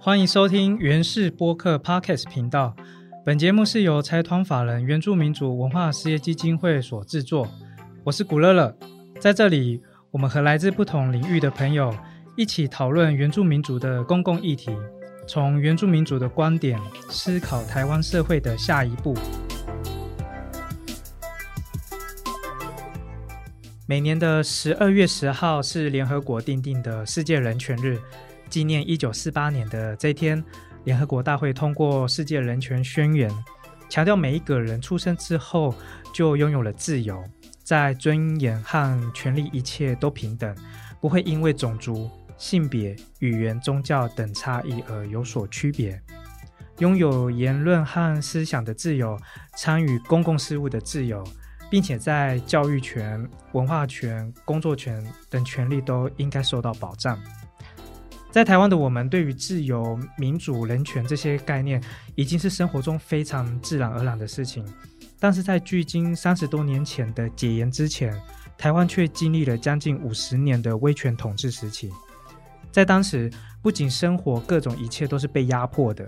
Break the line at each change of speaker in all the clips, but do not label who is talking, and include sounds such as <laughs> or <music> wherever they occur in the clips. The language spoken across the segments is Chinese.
欢迎收听原氏播客 Podcast 频道。本节目是由财团法人原住民族文化事业基金会所制作。我是古乐乐，在这里，我们和来自不同领域的朋友一起讨论原住民族的公共议题，从原住民族的观点思考台湾社会的下一步。每年的十二月十号是联合国定定的世界人权日，纪念一九四八年的这一天，联合国大会通过世界人权宣言，强调每一个人出生之后就拥有了自由，在尊严和权利一切都平等，不会因为种族、性别、语言、宗教等差异而有所区别，拥有言论和思想的自由，参与公共事务的自由。并且在教育权、文化权、工作权等权利都应该受到保障。在台湾的我们，对于自由、民主、人权这些概念，已经是生活中非常自然而然的事情。但是在距今三十多年前的解严之前，台湾却经历了将近五十年的威权统治时期。在当时，不仅生活各种一切都是被压迫的，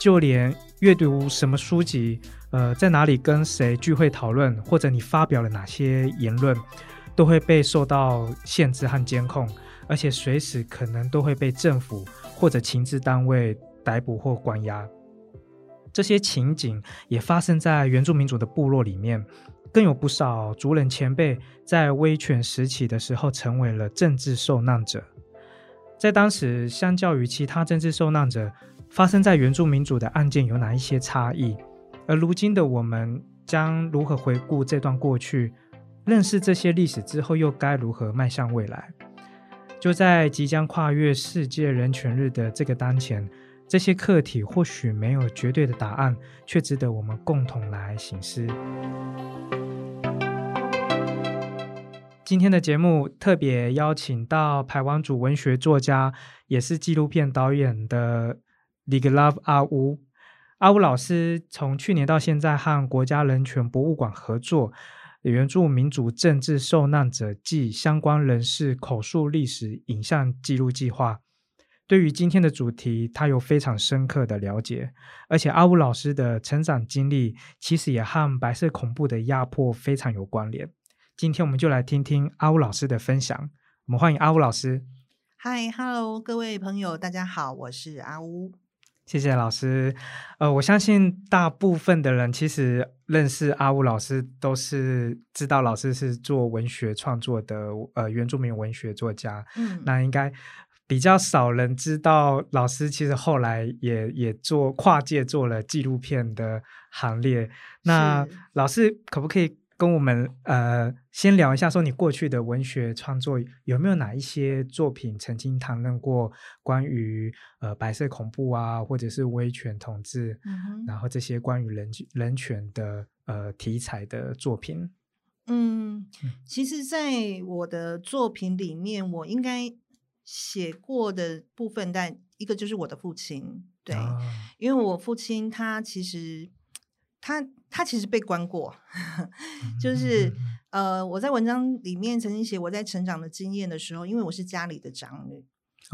就连阅读什么书籍。呃，在哪里跟谁聚会讨论，或者你发表了哪些言论，都会被受到限制和监控，而且随时可能都会被政府或者情治单位逮捕或关押。这些情景也发生在原住民族的部落里面，更有不少族人前辈在威权时期的时候成为了政治受难者。在当时，相较于其他政治受难者，发生在原住民族的案件有哪一些差异？而如今的我们将如何回顾这段过去，认识这些历史之后，又该如何迈向未来？就在即将跨越世界人权日的这个当前，这些课题或许没有绝对的答案，却值得我们共同来醒思。今天的节目特别邀请到台湾主文学作家，也是纪录片导演的 Liglove 阿乌。阿乌老师从去年到现在和国家人权博物馆合作援助民主政治受难者及相关人士口述历史影像记录计划。对于今天的主题，他有非常深刻的了解，而且阿乌老师的成长经历其实也和白色恐怖的压迫非常有关联。今天我们就来听听阿乌老师的分享。我们欢迎阿乌老师。
嗨，Hello，各位朋友，大家好，我是阿乌。
谢谢老师，呃，我相信大部分的人其实认识阿武老师，都是知道老师是做文学创作的，呃，原住民文学作家。嗯，那应该比较少人知道，老师其实后来也也做跨界做了纪录片的行列。那老师可不可以？跟我们呃先聊一下，说你过去的文学创作有没有哪一些作品曾经谈论过关于呃白色恐怖啊，或者是威权统治，然后这些关于人人权的呃题材的作品？
嗯，其实，在我的作品里面，我应该写过的部分，但一个就是我的父亲，对，因为我父亲他其实。他他其实被关过，<laughs> 就是呃，我在文章里面曾经写我在成长的经验的时候，因为我是家里的长女，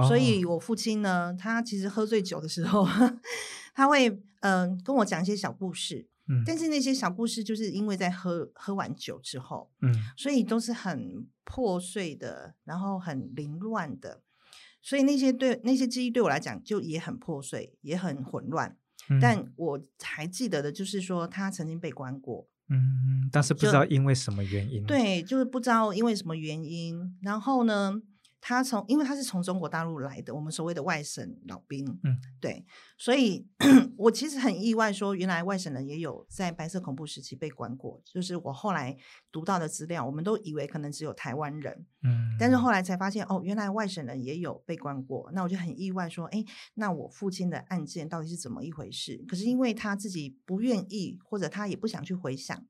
所以我父亲呢，他其实喝醉酒的时候，<laughs> 他会嗯跟我讲一些小故事，嗯，但是那些小故事就是因为在喝喝完酒之后，嗯，所以都是很破碎的，然后很凌乱的，所以那些对那些记忆对我来讲就也很破碎，也很混乱。但我还记得的就是说，他曾经被关过，
嗯，但是不知道因为什么原因。
对，就是不知道因为什么原因。然后呢？他从，因为他是从中国大陆来的，我们所谓的外省老兵，嗯，对，所以 <clears throat> 我其实很意外，说原来外省人也有在白色恐怖时期被关过。就是我后来读到的资料，我们都以为可能只有台湾人，嗯，但是后来才发现，哦，原来外省人也有被关过。那我就很意外，说，哎，那我父亲的案件到底是怎么一回事？可是因为他自己不愿意，或者他也不想去回想。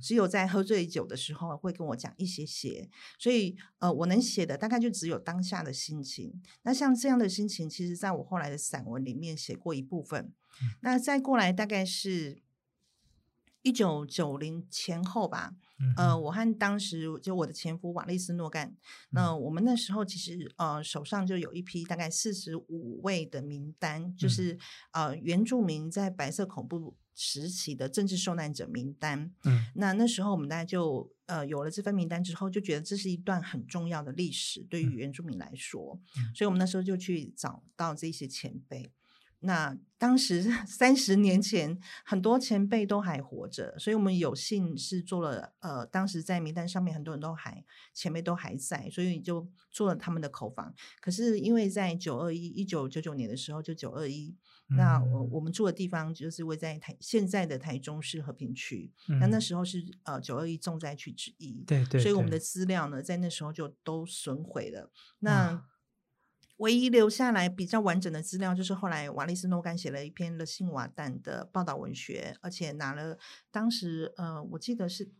只有在喝醉酒的时候会跟我讲一些些，所以呃，我能写的大概就只有当下的心情。那像这样的心情，其实在我后来的散文里面写过一部分。那再过来大概是一九九零前后吧。呃，我和当时就我的前夫瓦利斯诺干，那我们那时候其实呃手上就有一批大概四十五位的名单，就是呃原住民在白色恐怖时期的政治受难者名单。嗯，那那时候我们大家就呃有了这份名单之后，就觉得这是一段很重要的历史，对于原住民来说，所以我们那时候就去找到这些前辈。那当时 <laughs> 三十年前，很多前辈都还活着，所以我们有幸是做了呃，当时在名单上面很多人都还前辈都还在，所以就做了他们的口访。可是因为在九二一一九九九年的时候，就九二一，那我我们住的地方就是位在台现在的台中市和平区，那那时候是呃九二一重灾区之一，
对对，
所以我们的资料呢，在那时候就都损毁了。那唯一留下来比较完整的资料，就是后来瓦利斯诺干写了一篇了信瓦旦的报道文学，而且拿了当时呃，我记得是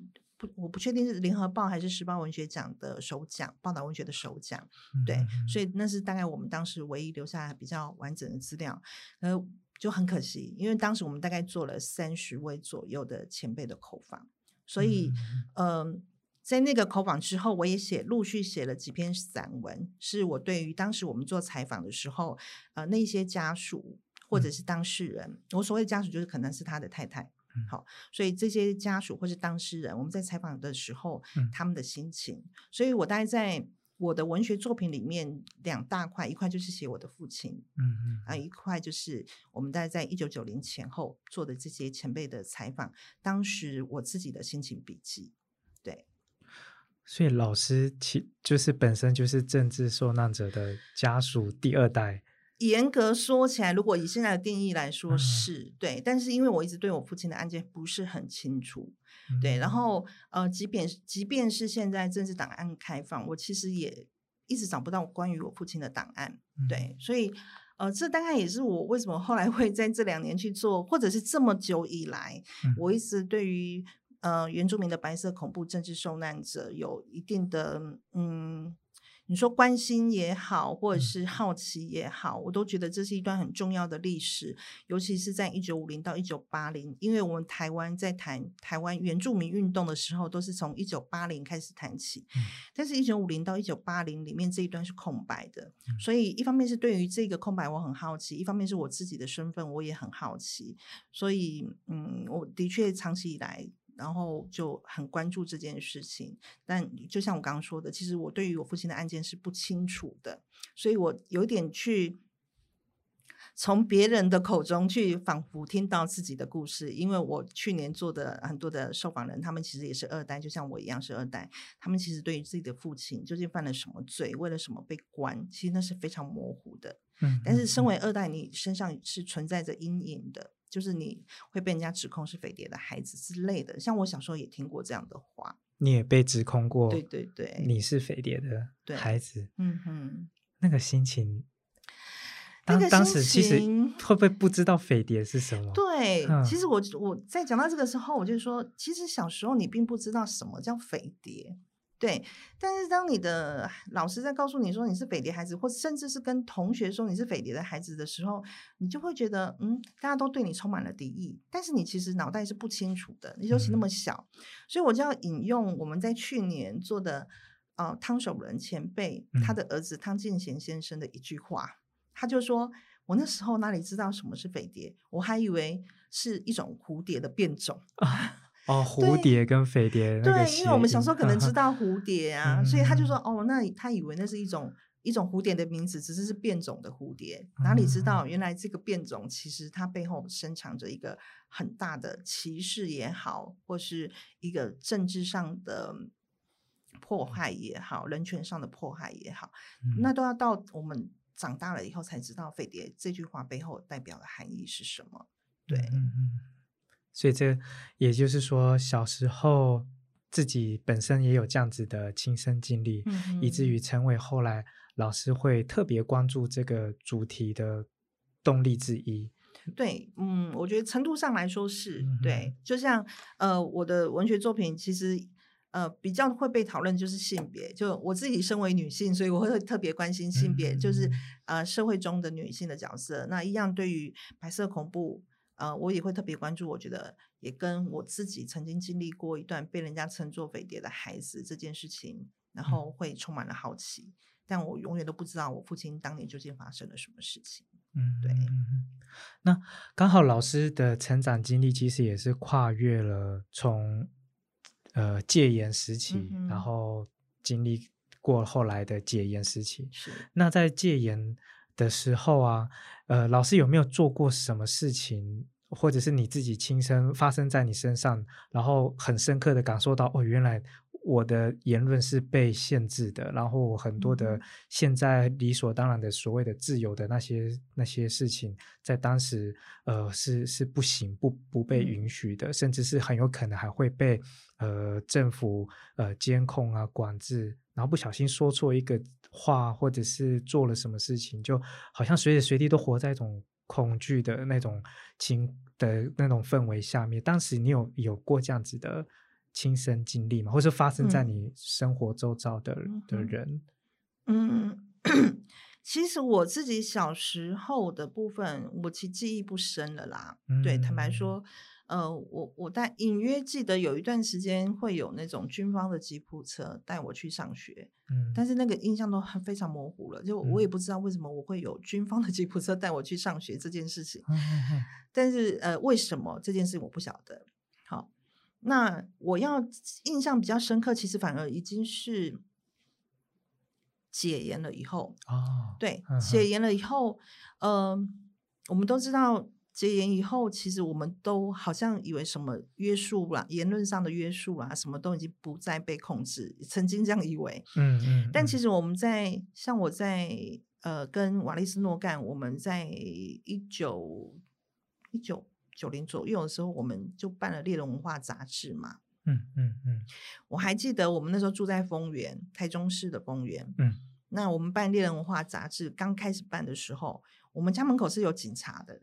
不，我不确定是联合报还是时报文学奖的首奖，报道文学的首奖。对，所以那是大概我们当时唯一留下来比较完整的资料，呃，就很可惜，因为当时我们大概做了三十位左右的前辈的口访，所以嗯。在那个口访之后，我也写陆续写了几篇散文，是我对于当时我们做采访的时候，呃，那些家属或者是当事人，我所谓的家属就是可能是他的太太，好，所以这些家属或是当事人，我们在采访的时候，他们的心情，所以我大概在我的文学作品里面两大块，一块就是写我的父亲，嗯嗯，啊，一块就是我们大概在一九九零前后做的这些前辈的采访，当时我自己的心情笔记，对。
所以老师其就是本身就是政治受难者的家属第二代。
严格说起来，如果以现在的定义来说是对，但是因为我一直对我父亲的案件不是很清楚，对，然后呃，即便即便是现在政治档案开放，我其实也一直找不到关于我父亲的档案，对，所以呃，这大概也是我为什么后来会在这两年去做，或者是这么久以来，我一直对于。呃，原住民的白色恐怖政治受难者有一定的，嗯，你说关心也好，或者是好奇也好，我都觉得这是一段很重要的历史，尤其是在一九五零到一九八零，因为我们台湾在谈台湾原住民运动的时候，都是从一九八零开始谈起，但是，一九五零到一九八零里面这一段是空白的，所以一方面是对于这个空白我很好奇，一方面是我自己的身份我也很好奇，所以，嗯，我的确长期以来。然后就很关注这件事情，但就像我刚刚说的，其实我对于我父亲的案件是不清楚的，所以我有点去从别人的口中去仿佛听到自己的故事。因为我去年做的很多的受访人，他们其实也是二代，就像我一样是二代，他们其实对于自己的父亲究竟犯了什么罪，为了什么被关，其实那是非常模糊的。嗯，但是身为二代，你身上是存在着阴影的。就是你会被人家指控是匪谍的孩子之类的，像我小时候也听过这样的话。
你也被指控过？
对对对，
你是匪谍的孩子。
嗯哼，
那个心情，当当时其实会不会不知道匪谍是什么？
对，其实我我在讲到这个时候，我就说，其实小时候你并不知道什么叫匪谍。对，但是当你的老师在告诉你说你是匪谍孩子，或甚至是跟同学说你是匪谍的孩子的时候，你就会觉得，嗯，大家都对你充满了敌意。但是你其实脑袋是不清楚的，你尤其那么小，所以我就要引用我们在去年做的，呃，汤守仁前辈他的儿子汤进贤先生的一句话，他就说：“我那时候哪里知道什么是匪谍？我还以为是一种蝴蝶的变种。” <laughs>
哦，蝴蝶跟飞碟，
对，因为我们小时候可能知道蝴蝶啊，所以他就说，哦，那他以为那是一种一种蝴蝶的名字，只是是变种的蝴蝶，哪里知道原来这个变种其实它背后深藏着一个很大的歧视也好，或是一个政治上的迫害也好，人权上的迫害也好，那。都要到我们长大了以后才知道飞碟这句话背后代表的含义是什么，对。
所以这也就是说，小时候自己本身也有这样子的亲身经历，以至于成为后来老师会特别关注这个主题的动力之一。
对，嗯，我觉得程度上来说是对。就像呃，我的文学作品其实呃比较会被讨论就是性别，就我自己身为女性，所以我会特别关心性别，就是呃社会中的女性的角色。那一样对于白色恐怖。呃，我也会特别关注。我觉得也跟我自己曾经经历过一段被人家称作匪谍的孩子这件事情，然后会充满了好奇。但我永远都不知道我父亲当年究竟发生了什么事情。嗯，对。
那刚好老师的成长经历其实也是跨越了从呃戒严时期，然后经历过后来的戒严时期。
是。
那在戒严的时候啊，呃，老师有没有做过什么事情，或者是你自己亲身发生在你身上，然后很深刻的感受到哦，原来。我的言论是被限制的，然后很多的现在理所当然的所谓的自由的那些那些事情，在当时呃是是不行不不被允许的，甚至是很有可能还会被呃政府呃监控啊管制，然后不小心说错一个话或者是做了什么事情，就好像随时随地都活在一种恐惧的那种情的那种氛围下面。当时你有有过这样子的？亲身经历吗，或是发生在你生活周遭的的人，
嗯，<coughs> 其实我自己小时候的部分，我其实记忆不深了啦。对，坦白说，呃，我我但隐约记得有一段时间会有那种军方的吉普车带我去上学，嗯，但是那个印象都很非常模糊了，就我也不知道为什么我会有军方的吉普车带我去上学这件事情，但是呃，为什么这件事我不晓得。好那我要印象比较深刻，其实反而已经是解严了以后哦。对，解严了以后，呃，我们都知道解严以后，其实我们都好像以为什么约束啦，言论上的约束啦，什么都已经不再被控制，曾经这样以为。嗯嗯。但其实我们在像我在呃跟瓦利斯诺干，我们在一九一九。九零左右的时候，我们就办了《猎人文化》杂志嘛。嗯嗯嗯，我还记得我们那时候住在丰原，台中市的丰原。嗯，那我们办《猎人文化》杂志刚开始办的时候，我们家门口是有警察的，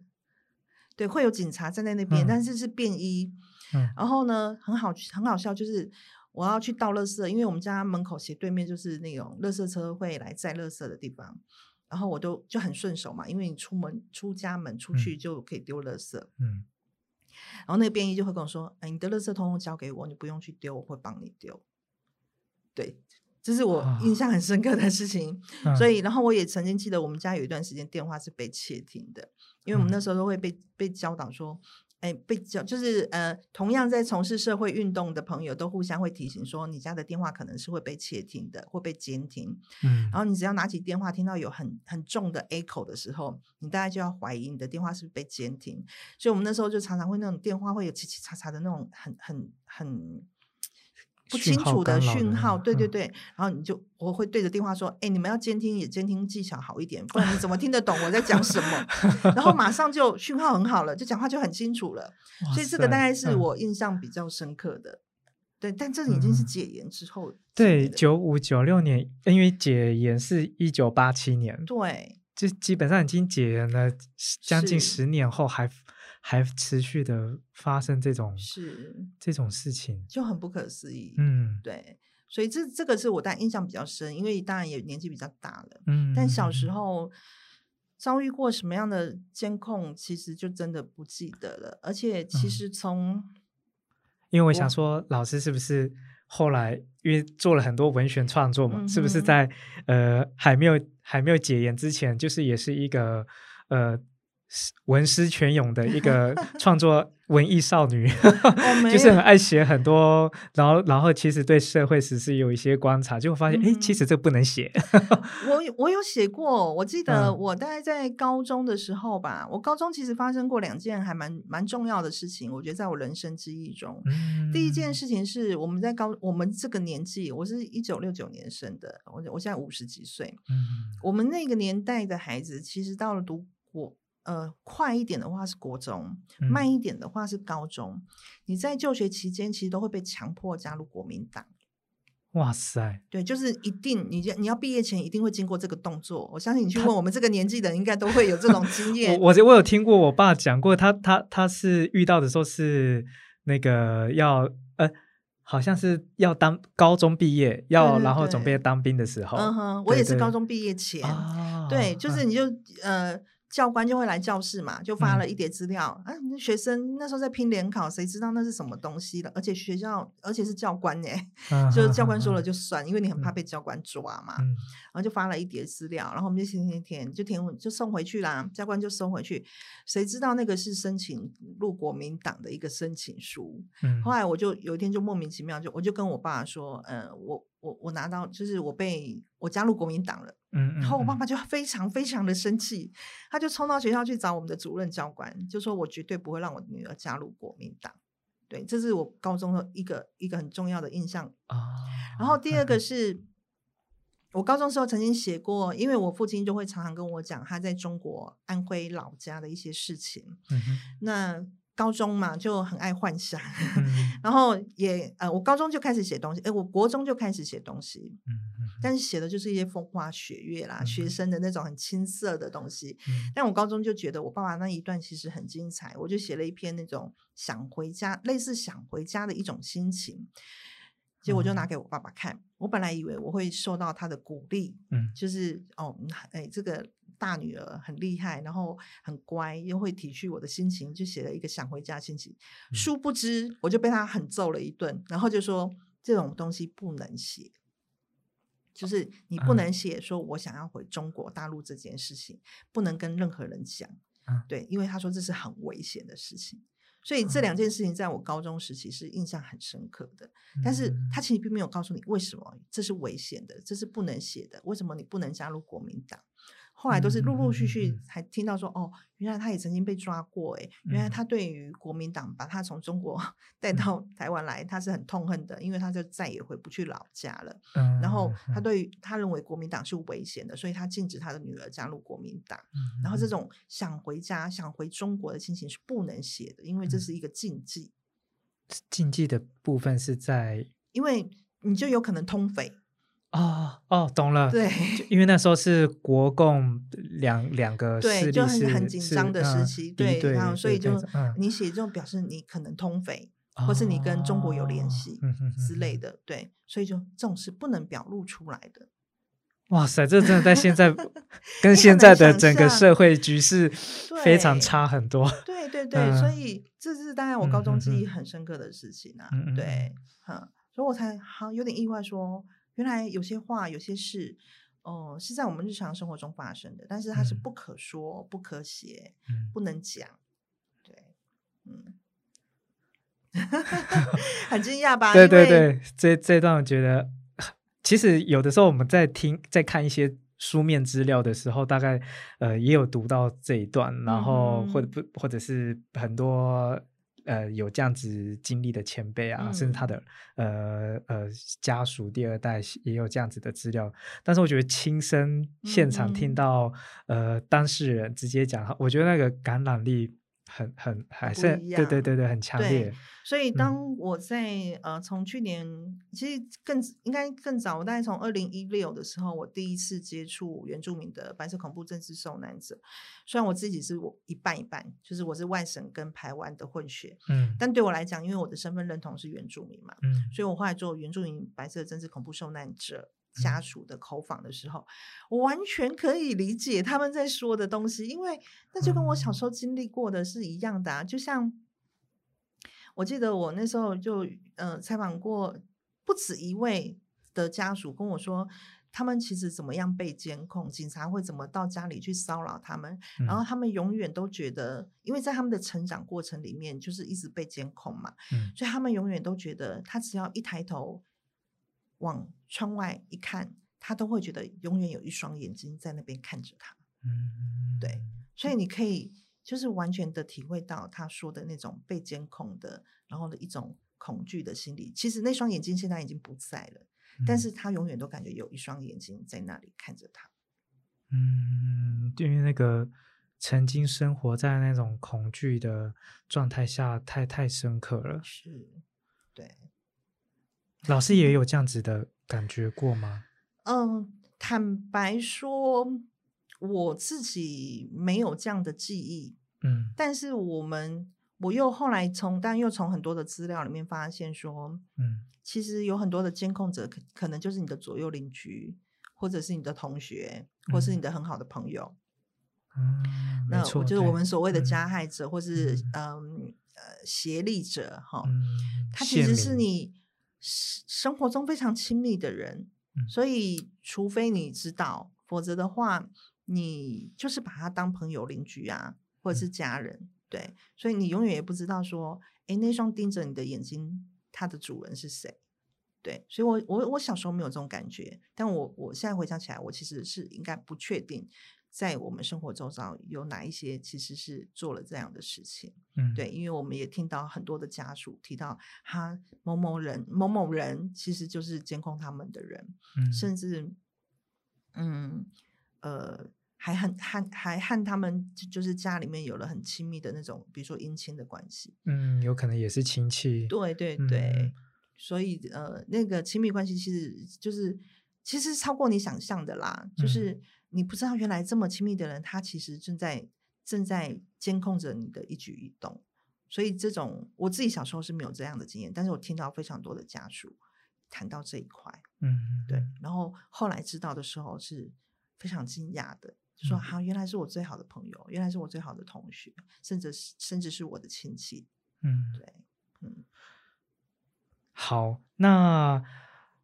对，会有警察站在那边，但是是便衣。嗯，然后呢，很好，很好笑，就是我要去倒垃圾，因为我们家门口斜对面就是那种垃圾车会来载垃圾的地方。然后我都就很顺手嘛，因为你出门出家门出去就可以丢垃圾，嗯，然后那个便衣就会跟我说：“哎，你的垃圾通通交给我，你不用去丢，我会帮你丢。”对，这是我印象很深刻的事情。<laughs> 所以，然后我也曾经记得我们家有一段时间电话是被窃听的，因为我们那时候都会被被教导说。哎，被教就是呃，同样在从事社会运动的朋友都互相会提醒说，你家的电话可能是会被窃听的，会被监听。嗯，然后你只要拿起电话，听到有很很重的 echo 的时候，你大概就要怀疑你的电话是不是被监听。所以我们那时候就常常会那种电话会有七七叉叉的那种很很很。不清楚的讯号，对对对，然后你就我会对着电话说：“哎，你们要监听也监听技巧好一点，不然你怎么听得懂我在讲什么？”然后马上就讯号很好了，就讲话就很清楚了。所以这个大概是我印象比较深刻的。对，但这已经是解严之后。
对，九五九六年，因为解严是一九八七年，
对，
就基本上已经解严了将近十年后还。还持续的发生这种
是
这种事情，
就很不可思议。嗯，对，所以这这个是我但印象比较深，因为当然也年纪比较大了。嗯，但小时候遭遇过什么样的监控，其实就真的不记得了。而且其实从，
因为我想说，老师是不是后来因为做了很多文学创作嘛，是不是在呃还没有还没有解严之前，就是也是一个呃。文思泉涌的一个创作文艺少女 <laughs> <laughs> 就是很爱写很多，然后然后其实对社会时事有一些观察，就会发现哎，其实这不能写。
我我有写过，我记得我大概在高中的时候吧，我高中其实发生过两件还蛮蛮重要的事情，我觉得在我人生记忆中，第一件事情是我们在高我们这个年纪，我是一九六九年生的，我我现在五十几岁，嗯，我们那个年代的孩子其实到了读国。呃，快一点的话是国中，慢一点的话是高中。你在就学期间，其实都会被强迫加入国民党。
哇塞！
对，就是一定，你你要毕业前一定会经过这个动作。我相信你去问我们这个年纪的，应该都会有这种经验。
我我我有听过我爸讲过，他他他是遇到的时候是那个要呃，好像是要当高中毕业，要然后准备当兵的时候。
嗯哼，我也是高中毕业前，对，就是你就呃。教官就会来教室嘛，就发了一叠资料啊。那学生那时候在拼联考，谁知道那是什么东西了？而且学校，而且是教官哎，就是教官说了就算，因为你很怕被教官抓嘛。然后就发了一叠资料，然后我们就填填填，就填就送回去啦。教官就收回去，谁知道那个是申请入国民党的一个申请书。后来我就有一天就莫名其妙，就我就跟我爸说，呃，我。我我拿到就是我被我加入国民党了，嗯，然后我爸爸就非常非常的生气，他就冲到学校去找我们的主任教官，就说我绝对不会让我女儿加入国民党，对，这是我高中的一个一个很重要的印象啊。然后第二个是我高中时候曾经写过，因为我父亲就会常常跟我讲他在中国安徽老家的一些事情，嗯那。高中嘛就很爱幻想，<laughs> 然后也呃，我高中就开始写东西，哎，我国中就开始写东西，但是写的就是一些风花雪月啦，学生的那种很青涩的东西。但我高中就觉得我爸爸那一段其实很精彩，我就写了一篇那种想回家，类似想回家的一种心情，结果就拿给我爸爸看。我本来以为我会受到他的鼓励，嗯，就是哦，哎，这个。大女儿很厉害，然后很乖，又会体恤我的心情，就写了一个想回家心情。殊不知，我就被他狠揍了一顿，然后就说这种东西不能写，就是你不能写说我想要回中国大陆这件事情，不能跟任何人讲。嗯对，因为他说这是很危险的事情。所以这两件事情在我高中时期是印象很深刻的。但是他其实并没有告诉你为什么这是危险的，这是不能写的，为什么你不能加入国民党。后来都是陆陆续续才听到说，哦，原来他也曾经被抓过，哎，原来他对于国民党把他从中国 <laughs> 带到台湾来，他是很痛恨的，因为他就再也回不去老家了。然后他对于他认为国民党是危险的，所以他禁止他的女儿加入国民党。然后这种想回家、想回中国的心情是不能写的，因为这是一个禁忌。
禁忌的部分是在，
因为你就有可能通匪。
哦哦，懂了。
对，
因为那时候是国共两两个势力
是很紧张的时期，对，然后所以就你写这种表示你可能通匪，或是你跟中国有联系之类的，对，所以就这种是不能表露出来的。
哇塞，这真的在现在 <laughs> 跟现在的整个社会局势 <laughs> 非常差很多。
对对对，所以这是当然我高中记忆很深刻的事情啊。对，嗯，所以我才好有点意外说。原来有些话、有些事，哦，是在我们日常生活中发生的，但是它是不可说、不可写、不能讲。对，嗯，<laughs> 很惊讶吧？
对对对，这这段我觉得，其实有的时候我们在听、在看一些书面资料的时候，大概呃也有读到这一段，然后或者不，或者是很多。呃，有这样子经历的前辈啊，甚至他的呃呃家属第二代也有这样子的资料，但是我觉得亲身现场听到呃当事人直接讲，我觉得那个感染力。很很还是对对对对很强烈，
所以当我在呃从去年其实更应该更早，我大概从二零一六的时候，我第一次接触原住民的白色恐怖政治受难者。虽然我自己是我一半一半，就是我是外省跟台湾的混血，嗯，但对我来讲，因为我的身份认同是原住民嘛，嗯，所以我后来做原住民白色政治恐怖受难者。家属的口访的时候，我完全可以理解他们在说的东西，因为那就跟我小时候经历过的是一样的啊。就像我记得我那时候就呃采访过不止一位的家属跟我说，他们其实怎么样被监控，警察会怎么到家里去骚扰他们，然后他们永远都觉得，因为在他们的成长过程里面就是一直被监控嘛，所以他们永远都觉得他只要一抬头。往窗外一看，他都会觉得永远有一双眼睛在那边看着他。嗯，对，所以你可以就是完全的体会到他说的那种被监控的，然后的一种恐惧的心理。其实那双眼睛现在已经不在了，但是他永远都感觉有一双眼睛在那里看着他。
嗯，因为那个曾经生活在那种恐惧的状态下，太太深刻了。
是，对。
老师也有这样子的感觉过吗？
嗯，坦白说，我自己没有这样的记忆。嗯，但是我们我又后来从，但又从很多的资料里面发现说，嗯，其实有很多的监控者可可能就是你的左右邻居，或者是你的同学，或是你的很好的朋友。
嗯，
那就是我们所谓的加害者，或是嗯呃协力者哈。他其实是你生活中非常亲密的人，所以除非你知道，否则的话，你就是把他当朋友、邻居啊，或者是家人。对，所以你永远也不知道说，诶，那双盯着你的眼睛，它的主人是谁？对，所以我我我小时候没有这种感觉，但我我现在回想起来，我其实是应该不确定。在我们生活周遭有哪一些其实是做了这样的事情？嗯，对，因为我们也听到很多的家属提到，他某某人某某人其实就是监控他们的人，嗯，甚至，嗯，呃，还很和还和他们就是家里面有了很亲密的那种，比如说姻亲的关系，
嗯，有可能也是亲戚，
对对对，所以呃，那个亲密关系其实就是其实超过你想象的啦，就是。你不知道原来这么亲密的人，他其实正在正在监控着你的一举一动。所以这种我自己小时候是没有这样的经验，但是我听到非常多的家属谈到这一块，嗯，对。然后后来知道的时候是非常惊讶的，说：“好，原来是我最好的朋友，原来是我最好的同学，甚至是甚至是我的亲戚。”嗯，对，嗯。
好，那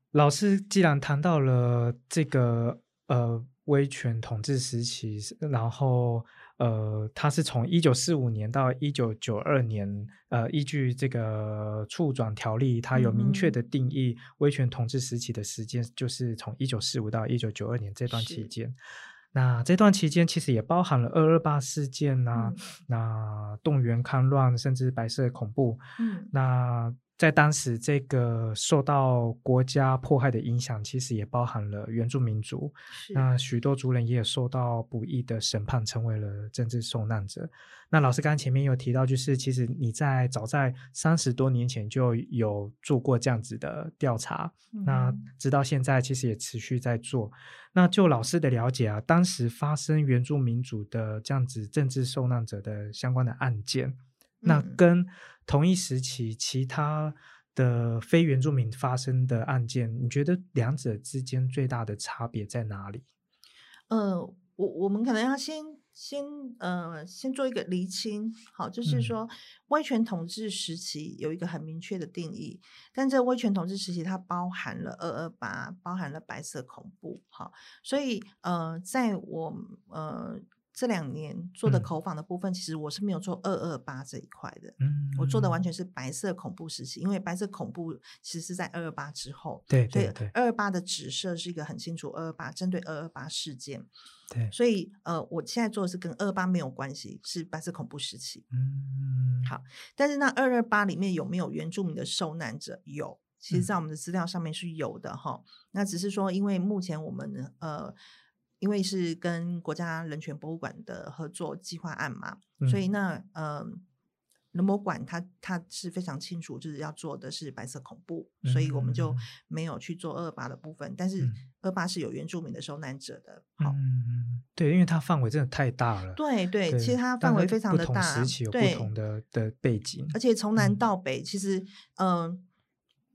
老师既然谈到了这个，呃。威权统治时期，然后呃，它是从一九四五年到一九九二年，呃，依据这个处转条例，它有明确的定义，威权统治时期的时间就是从一九四五到一九九二年这段期间。那这段期间其实也包含了二二八事件呐，那动员戡乱，甚至白色恐怖。嗯，那。在当时，这个受到国家迫害的影响，其实也包含了原住民族。那许多族人也有受到不义的审判，成为了政治受难者。那老师刚刚前面有提到，就是其实你在早在三十多年前就有做过这样子的调查，那直到现在其实也持续在做。那就老师的了解啊，当时发生原住民族的这样子政治受难者的相关的案件。那跟同一时期其他的非原住民发生的案件，你觉得两者之间最大的差别在哪里？
呃，我我们可能要先先呃先做一个厘清，好，就是说威权统治时期有一个很明确的定义，但这威权统治时期它包含了二二八，包含了白色恐怖，好，所以呃，在我呃。这两年做的口访的部分，其实我是没有做二二八这一块的，嗯，我做的完全是白色恐怖时期，因为白色恐怖其实是在二二八之后，
对对对，
二二八的指涉是一个很清楚，二二八针对二二八事件，
对，
所以呃，我现在做的是跟二二八没有关系，是白色恐怖时期，嗯，好，但是那二二八里面有没有原住民的受难者？有，其实在我们的资料上面是有的哈，那只是说因为目前我们呃。因为是跟国家人权博物馆的合作计划案嘛，所以那呃，人博馆它它是非常清楚，就是要做的是白色恐怖，所以我们就没有去做二八的部分。但是二八是有原住民的受难者的，好，
对，因为它范围真的太大了。
对对，其实它范围非常的大，
时期有不同的的背景，
而且从南到北，其实嗯，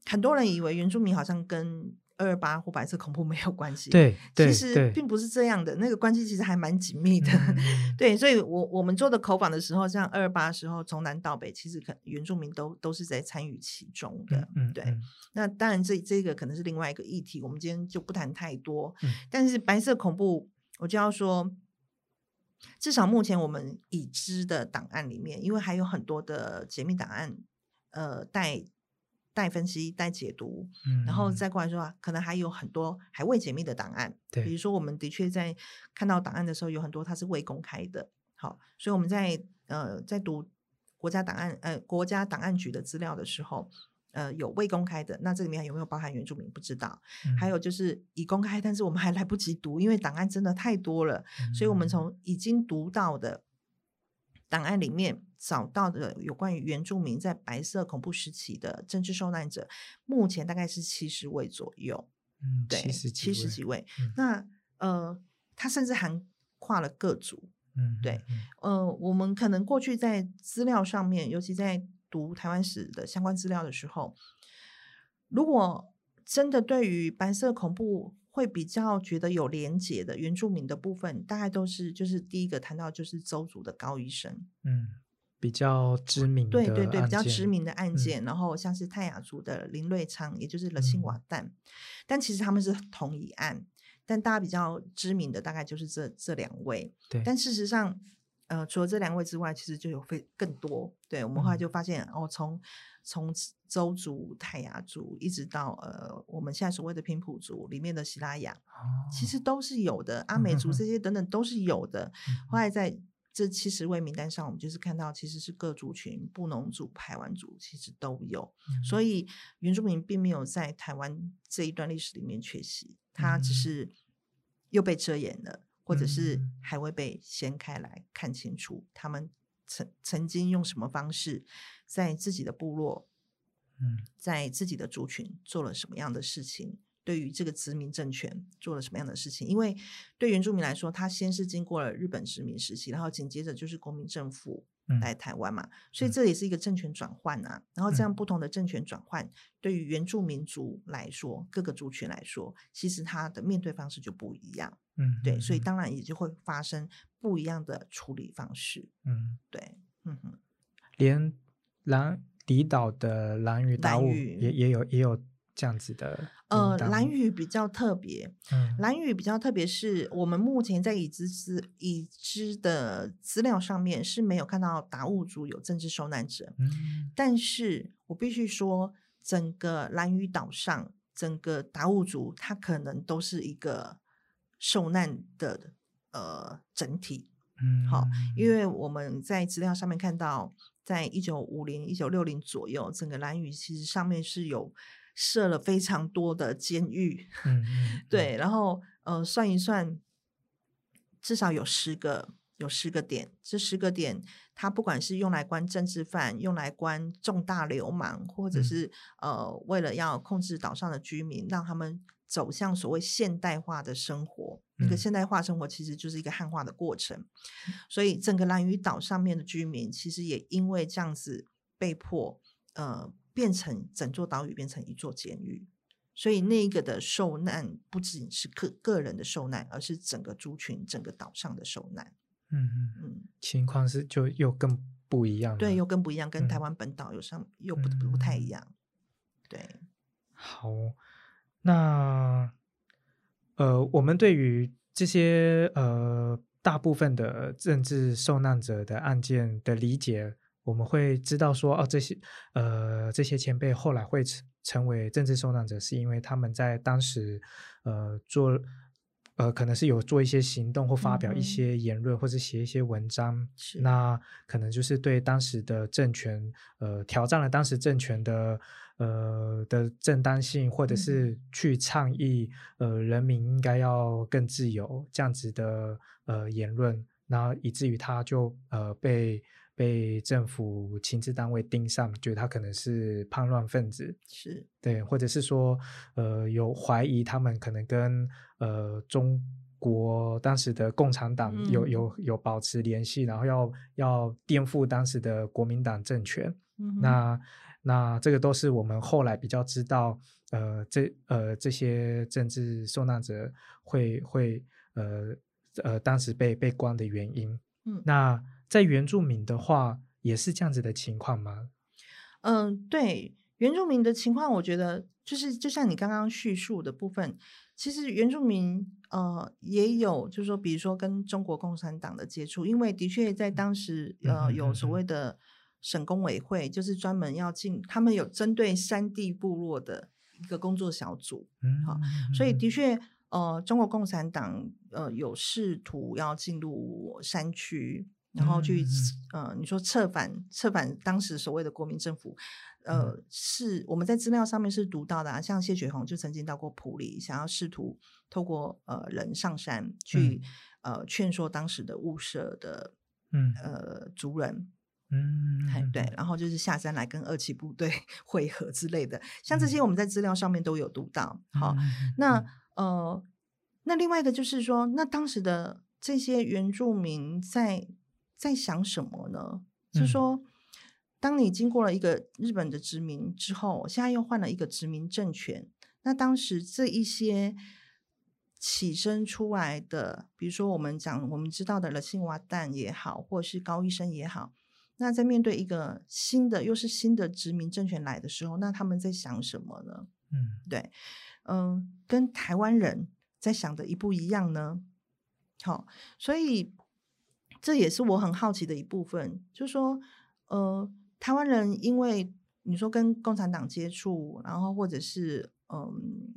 很多人以为原住民好像跟。二八或白色恐怖没有关系，
对，
其实并不是这样的，那个关系其实还蛮紧密的，<laughs> 对，所以我我们做的口访的时候，像二八的时候，从南到北，其实可原住民都都是在参与其中的，嗯，对。那当然，这这个可能是另外一个议题，我们今天就不谈太多。但是白色恐怖，我就要说，至少目前我们已知的档案里面，因为还有很多的解密档案，呃，待。待分析、待解读，然后再过来说，可能还有很多还未解密的档案。
对，
比如说，我们的确在看到档案的时候，有很多它是未公开的。好，所以我们在呃在读国家档案呃国家档案局的资料的时候，呃有未公开的，那这里面有没有包含原住民？不知道。还有就是已公开，但是我们还来不及读，因为档案真的太多了，所以我们从已经读到的档案里面。找到的有关于原住民在白色恐怖时期的政治受难者，目前大概是七十位左右。
嗯，
对，七十几位。那呃，他甚至还跨了各族。嗯，对。呃，我们可能过去在资料上面，尤其在读台湾史的相关资料的时候，如果真的对于白色恐怖会比较觉得有连结的原住民的部分，大概都是就是第一个谈到就是邹族的高医生，
嗯，比较知名的
对对对，比较知名的案件，然后像是泰雅族的林瑞昌，也就是勒辛瓦旦，但其实他们是同一案，但大家比较知名的大概就是这这两位，
对，
但事实上，呃，除了这两位之外，其实就有非更多。对我们后来
嗯。
就发现，哦，从从周族、泰雅族，一直到呃我们现在所谓的平埔族里面的希拉雅，其
哦
实都是有的，阿美族这些等等都是有的。
嗯
后来在这七十位名单上，我们就是看到其实是各族群，布农族、排湾族其实都有，
嗯。
所以原住民并没有在台湾这一段历史里面缺席，它只
嗯。
是又被遮掩了，或者是
嗯
还会被掀开来看清楚他们曾曾经用什么方式在自己的部落
嗯
在自己的族群做了什么样的事情，对于这个殖民政权做了什么样的事情？因为对原住民来说，他先是经过了日本殖民时期，然后紧接着就是国民政府
嗯
来台湾嘛，所以
嗯
这也是一个政权转换啊。然后这样
嗯
不同的政权转换，对于原住民族来说，各个族群来说，其实他的面对方式就不一样。
嗯，
对，所以
嗯
当然也就会发生不一样的处理方式。
嗯，
对，嗯哼。
连兰迪岛的兰屿达悟也也有也有这样子的
呃，蓝
吗，
屿比较特别，
嗯。
蓝屿比较特别是我们目前在已知资已知的资料上面是没有看到达悟族有政治受难者，
嗯。
但是我必须说，整个蓝屿岛上，整个达悟族，它可能都是一个受难的呃整体，
嗯，
好因为我们在资料上面看到，在一九五零、一九六零左右，整个蓝屿其实上面是有设了非常多的监狱，
嗯嗯 <laughs>
对，然后呃算一算，至少有十个，有十个点。这十个点，它不管是用来关政治犯，用来关重大流氓，或者
嗯
是、呃为了要控制岛上的居民，让他们走向所谓现代化的生活。那个
嗯
现代化生活其实就是一个汉化的过程，所以整个兰屿岛上面的居民其实也因为这样子被迫呃变成整座岛屿变成一座监狱。所以那个的受难不仅是个个人的受难，而是整个族群、整个岛上的受难。
嗯嗯，
嗯，
情况是就又更不一样了。
对，又更不一样，跟台
嗯
湾本岛有上又不不太一
嗯
样。对，
好，那呃，我们对于这些呃大部分的政治受难者的案件的理解，我们会知道说，哦，这些呃这些前辈后来会成成为政治受难者，是因为他们在当时呃做。呃，可能是有做一些行动或发表一些言论，或者写一些文章，那可能就是对当时的政权，呃，挑战了当时政权的呃的正当性，或者
嗯
是去倡议，呃，人民应该要更自由这样子的呃言论，然后以至于他就呃被被政府情治单位盯上，觉得他可能是叛乱分子，
是，
对，或者是说，呃，有怀疑他们可能跟呃中国当时的共产党有、
嗯。
有有保持联系，然后要要颠覆当时的国民党政权。
嗯
那那这个都是我们后来比较知道，呃，这呃这些政治受难者会会呃呃当时被被关的原因。
嗯。
那在原住民的话，也是这样子的情况吗？
嗯，对原住民的情况，我觉得就是就像你刚刚叙述的部分，其实原住民呃也有，就是说，比如说跟中国共产党的接触，因为的确在当时呃有所
嗯
谓的省工委会，就是专门要进，他们有针对山地部落的一个工作小组，
嗯，
好所以的确，呃，中国共产党呃有试图要进入山区，然后去、
嗯
呃，你说策反策反当时所谓的国民政府，呃，
嗯。
是我们在资料上面是读到的、啊，像谢雪红就曾经到过普里，想要试图透过呃人上山去、呃劝说当时的雾社的
嗯。
呃族人，
嗯，
哎，对，然后就是下山来跟二期部队 <laughs> 会合之类的，像这些我们在资料上面都有读到。好，
嗯
那呃，那另外一个就是说，那当时的这些原住民在在想什么呢？是
嗯
说，当你经过了一个日本的殖民之后，现在又换了一个殖民政权，那当时这一些起身出来的，比如说我们讲我们知道的了信瓦旦也好，或者是高医生也好，那在面对一个新的又是新的殖民政权来的时候，那他们在想什么呢？嗯，对，嗯，跟台湾人在想的一不一样呢？好，所以这也是我很好奇的一部分，就是说，呃，台湾人因为你说跟共产党接触，然后或者是嗯，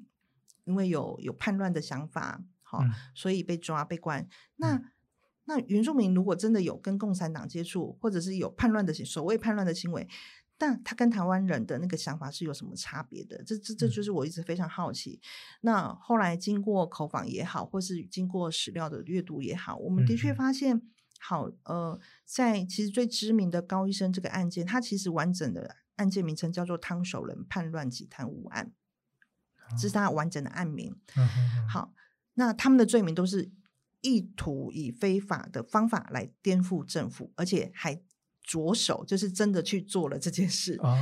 因为有有叛乱的想法，好，所以被抓被关。那那原住民如果真的有跟共产党接触，或者是有叛乱的所谓叛乱的行为，但他跟台湾人的那个想法是有什么差别的？这这这就是我一直非常好奇。那后来经过口访也好，或是经过史料的阅读也好，我们的确发现，好呃，在其实最知名的高医生这个案件，它其实完整的案件名称叫做汤守仁叛乱及贪污案，这是他完整的案名。好，那他们的罪名都是意图以非法的方法来颠覆政府，而且还。着手就是真的去做了这件事哦，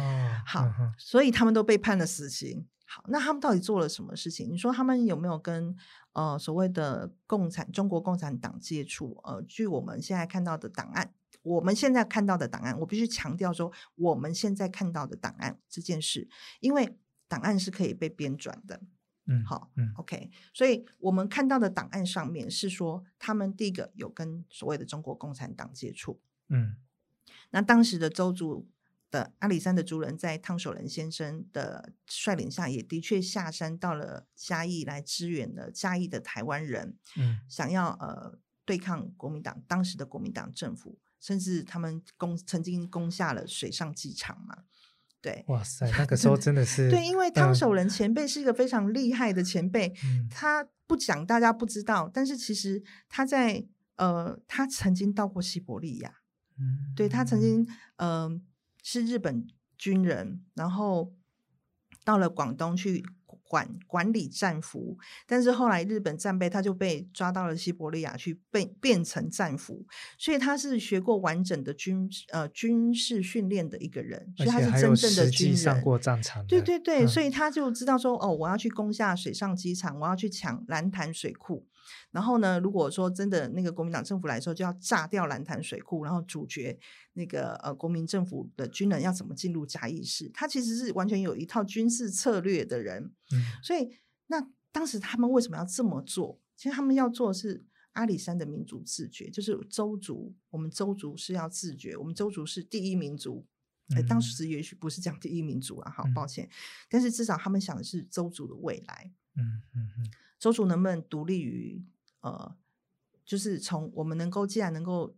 好，所以他们都被判了死刑。好，那他们到底做了什么事情？你说他们有没有跟呃所谓的共产中国共产党接触？呃，据我们现在看到的档案，我们现在看到的档案，我必须强调说，我们现在看到的档案这件事，因为档案是可以被编纂的。嗯，好，嗯，OK，所以我们看到的档案上面是说，他们第一个有跟所谓的中国共产党接触，嗯。那当时的周族的阿里山的族人，在汤守仁先生的率领下，也的确下山到了嘉义来支援了嘉义的台湾人，嗯，想要呃对抗国民党当时的国民党政府，甚至他们攻曾经攻下了水上机场嘛，对，
哇塞，那个时候真的是
对，因为汤守仁前辈是一个非常厉害的前辈，他不讲大家不知道，但是其实他在呃，他曾经到过西伯利亚。嗯对他曾经，嗯，是日本军人，然后到了广东去。管管理战俘，但是后来日本战备，他就被抓到了西伯利亚去，被变成战俘，所以他是学过完整的军呃军事训练的一个人，所以他是真正的军人，
上过战场。
对对对，所以他就知道说，哦，我要去攻下水上机场，我要去抢蓝潭水库，然后呢，如果说真的那个国民党政府来说，就要炸掉蓝潭水库，然后主角那个呃国民政府的军人要怎么进入嘉义市，他其实是完全有一套军事策略的人。所以，那当时他们为什么要这么做？其实他们要做的是阿里山的民族自觉，就是周族，我们周族是要自觉，我们周族是第一民族。哎，当时也许不是讲第一民族啊，好抱歉，但是至少他们想的是周族的未来。嗯嗯嗯，周族能不能独立于呃，就是从我们能够，既然能够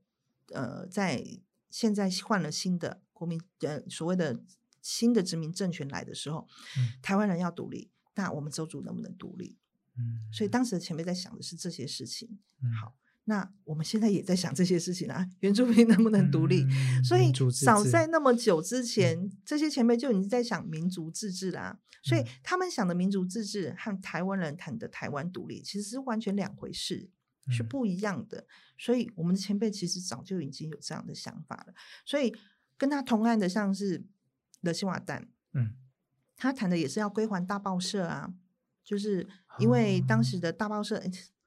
呃，在现在换了新的国民呃所谓的新的殖民政权来的时候，台湾人要独立。那我们周族能不能独立？嗯，所以当时的前辈在想的是这些事情。嗯好，那我们现在也在想这些事情啊，原住民能不能独立？所以早在那么久之前，这些前辈就已经在想民族自治啦。所以他们想的民族自治和台湾人谈的台湾独立，其实是完全两回事，是不一样的。所以我们的前辈其实早就已经有这样的想法了。所以跟他同案的，像是勒西瓦旦，嗯。他谈的也是要归还大报社啊，就是因为当时的大报社，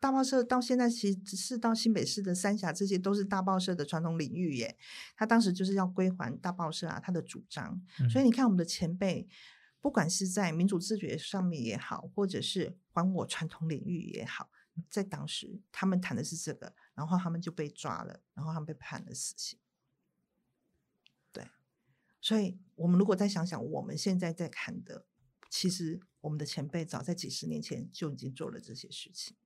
大报社到现在其实是到新北市的三峡，这些都是大报社的传统领域耶。他当时就是要归还大报社啊，他的主张。所以你看，我们的前辈，不管是在民主自觉上面也好，或者是还我传统领域也好，在当时他们谈的是这个，然后他们就被抓了，然后他们被判了死刑。对所以，我们如果再想想，我们现在在看的，其实我们的前辈早在几十年前就已经做了这些事情。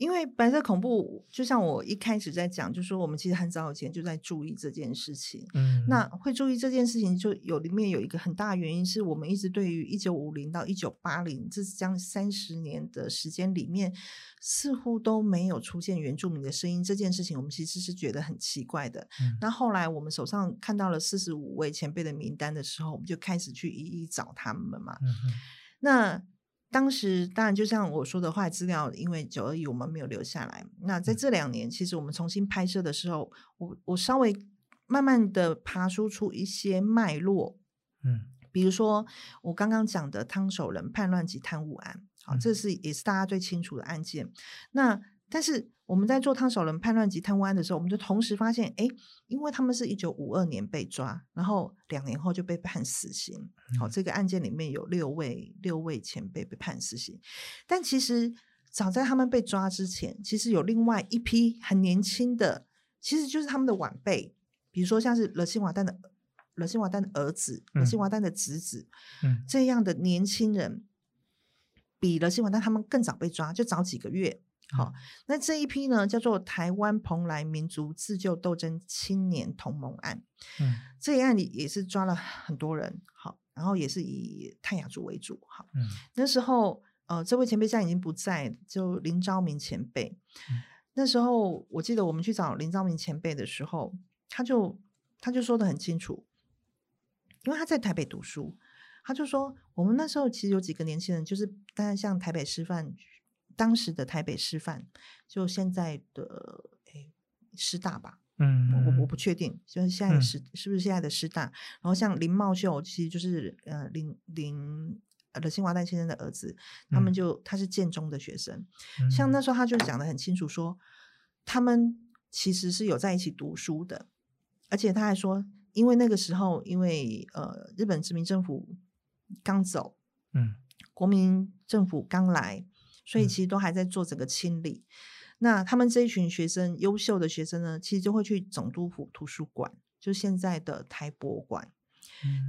因为白色恐怖，就像我一开始在讲，就说我们其实很早以前就在注意这件事情。嗯，那会注意这件事情，就有里面有一个很大的原因，是我们一直对于一九五零到一九八零这将三十年的时间里面，似乎都没有出现原住民的声音。这件事情，我们其实是觉得很奇怪的。那后来我们手上看到了四十五位前辈的名单的时候，我们就开始去一一找他们嘛。嗯那。当时当然就像我说的话，资料因为九二一我们没有留下来。那在这两年，其实我们重新拍摄的时候，我我稍微慢慢的爬梳出一些脉络，嗯，比如说我刚刚讲的汤守仁叛乱及贪污案，好，这是也是大家最清楚的案件。那但是我们在做汤守伦叛乱及贪污案的时候，我们就同时发现，哎，因为他们是一九五二年被抓，然后两年后就被判死刑。好，这个案件里面有六位六位前辈被判死刑，但其实早在他们被抓之前，其实有另外一批很年轻的，其实就是他们的晚辈，比如说像是勒辛瓦丹的勒辛瓦丹的儿子、勒辛瓦丹的侄子，嗯，这样的年轻人，比勒辛瓦丹他们更早被抓，就早几个月。好，那这一批呢，叫做台湾蓬莱民族自救斗争青年同盟案。嗯，这一案里也是抓了很多人。好，然后也是以泰雅族为主。好，嗯，那时候呃，这位前辈现在已经不在，就林昭明前辈。那时候我记得我们去找林昭明前辈的时候，他就他就说的很清楚，因为他在台北读书，他就说我们那时候其实有几个年轻人，就是当然像台北师范。当时的台北师范，就现在的诶师大吧，嗯，我我不。确定，就是现在的师是不是现在的师大？然后像林茂秀，其实就是呃林林呃新华诞先生的儿子，他们就他是建中的学生，像那时候他就讲的很清楚，说他们其实是有在一起读书的，而且他还说，因为那个时候因为呃日本殖民政府刚走，嗯，国民政府刚来。所以其实都还在做整个清理。那他们这一群学生，优秀的学生呢，其实就会去总督府图书馆，就现在的台博馆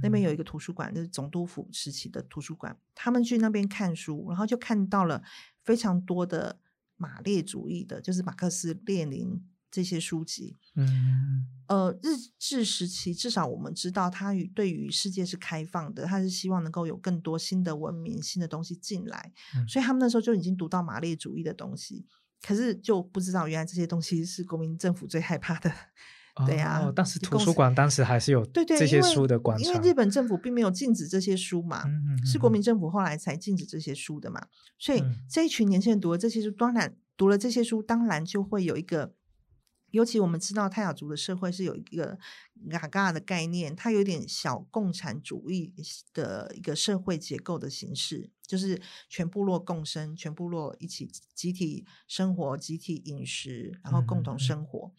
那边有一个图书馆，就是总督府时期的图书馆。他们去那边看书，然后就看到了非常多的马列主义的，就是马克思列宁。这些书籍，嗯，呃，日治时期至少我们知道，他与对于世界是开放的，他是希望能够有更多新的文明、新的东西进来，所以他们那时候就已经读到马列主义的东西，可是就不知道原来这些东西是国民政府最害怕的，对呀。
当时图书馆当时还是有
对对
这些书的馆，
因为日本政府并没有禁止这些书嘛，是国民政府后来才禁止这些书的嘛，所以这一群年轻人读了这些书，当然读了这些书，当然就会有一个。尤其我们知道泰雅族的社会是有一个嘎嘎的概念，它有点小共产主义的一个社会结构的形式，就是全部落共生，全部落一起集体生活、集体饮食，然后共同生活。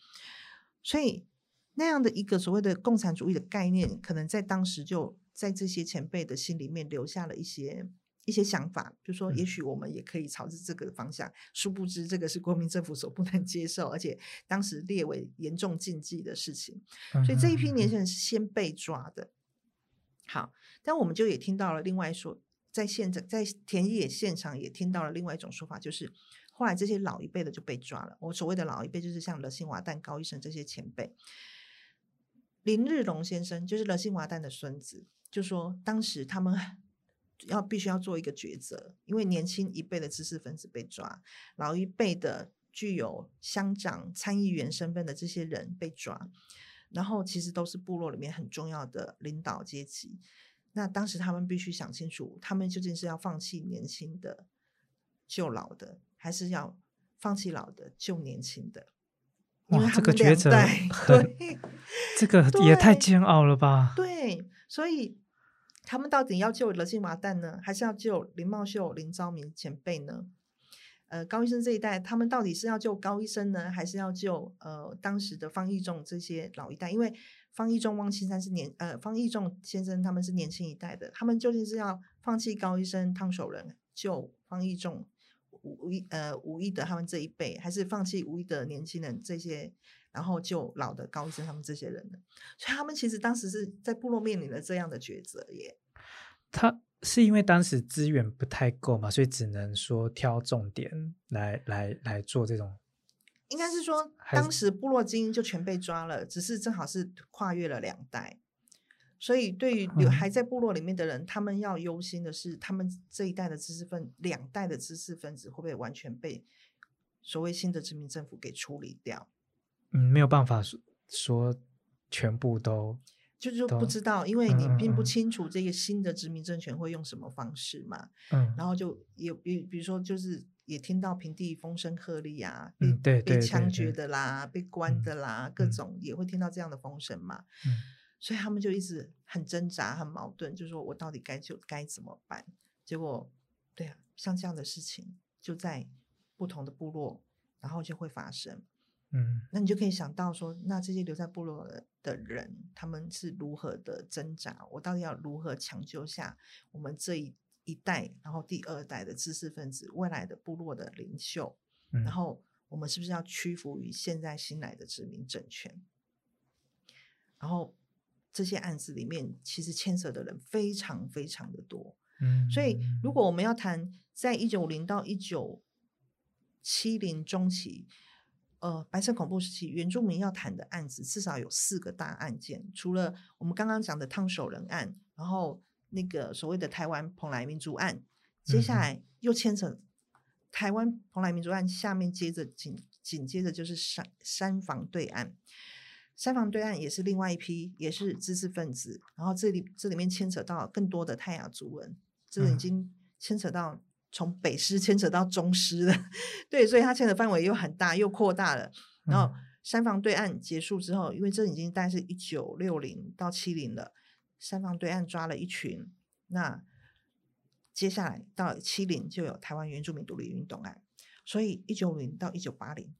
所以那样的一个所谓的共产主义的概念，可能在当时就在这些前辈的心里面留下了一些。一些想法，就说也许我们也可以朝着这个方向。殊不知，这个是国民政府所不能接受，而且当时列为严重禁忌的事情。所以这一批年轻人是先被抓的。好，但我们就也听到了另外说，在现在在田野现场也听到了另外一种说法，就是后来这些老一辈的就被抓了。我所谓的老一辈，就是像勒辛瓦旦、高医生这些前辈。林日龙先生就是勒辛瓦旦的孙子，就说当时他们。要必须要做一个抉择，因为年轻一辈的知识分子被抓，老一辈的具有乡长、参议员身份的这些人被抓，然后其实都是部落里面很重要的领导阶级。那当时他们必须想清楚，他们究竟是要放弃年轻的救老的，还是要放弃老的救年轻的？
哇，这个抉择，<laughs> 对，这个也太煎熬了吧？
对，所以。他们到底要救勒辛瓦旦呢，还是要救林茂秀、林昭明前辈呢？呃，高医生这一代，他们到底是要救高医生呢，还是要救呃当时的方义仲这些老一代？因为方义仲、汪青山是年呃方义仲先生他们是年轻一代的，他们究竟是要放弃高医生、烫手人救方义仲、吴一呃吴一德他们这一辈，还是放弃吴一德年轻人这些？然后就老的高医生他们这些人了，所以他们其实当时是在部落面临了这样的抉择耶。
他是因为当时资源不太够嘛，所以只能说挑重点来来来做这种。
应该是说，当时部落精英就全被抓了，只是正好是跨越了两代，所以对于有还在部落里面的人，他们要忧心的是，他们这一代的知识分两代的知识分子会不会完全被所谓新的殖民政府给处理掉？
嗯，没有办法说说全部都，
就是不知道，因为你并不清楚这个新的殖民政权会用什么方式嘛。嗯，然后就也比比如说，就是也听到平地风声鹤唳啊，被被枪决的啦，被关的啦，各种也会听到这样的风声嘛。嗯，所以他们就一直很挣扎、很矛盾，就说我到底该就该怎么办？结果，对啊，像这样的事情就在不同的部落，然后就会发生。
嗯，
那你就可以想到说，那这些留在部落的人，他们是如何的挣扎？我到底要如何抢救下我们这一一代，然后第二代的知识分子，未来的部落的领袖？然后我们是不是要屈服于现在新来的殖民政权？然后这些案子里面，其实牵涉的人非常非常的多。
嗯，
所以如果我们要谈在一九零到一九七零中期。呃，白色恐怖时期，原住民要谈的案子至少有四个大案件，除了我们刚刚讲的烫手人案，然后那个所谓的台湾蓬莱民族案，接下来又牵扯台湾蓬莱民族案，下面接着紧紧接着就是山山房对案，山房对案也是另外一批，也是知识分子，然后这里这里面牵扯到更多的泰雅族人，这已经牵扯到。从北师牵扯到中师了，<laughs> 对，所以它牵扯范围又很大，又扩大了。然后三房对岸结束之后，因为这已经大概是一九六零到七零了，三房对岸抓了一群。那接下来到七零就有台湾原住民独立运动案，所以一九零到一九八零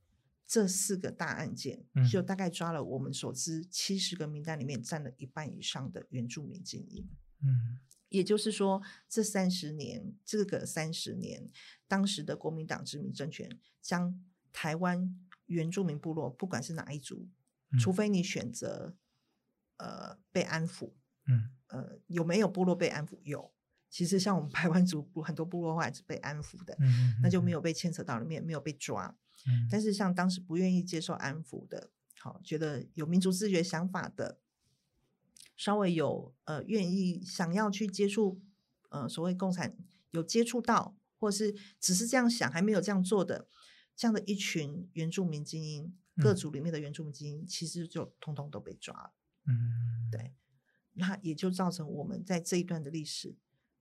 这四个大案件，就大概抓了我们所知七十个名单里面占了一半以上的原住民精英。
嗯。
也就是说，这三十年，这个三十年，当时的国民党殖民政权将台湾原住民部落，不管是哪一族，除非你选择呃被安抚，
嗯，
呃有没有部落被安抚？有，其实像我们台湾族部很多部落话是被安抚的，
嗯，
那就没有被牵扯到里面，没有被抓。
嗯，
但是像当时不愿意接受安抚的，好，觉得有民族自觉想法的。稍微有呃愿意想要去接触呃所谓共产有接触到，或是只是这样想还没有这样做的这样的一群原住民精英，各族里面的原住民精英，其实就通通都被抓了。
嗯，
对，那也就造成我们在这一段的历史，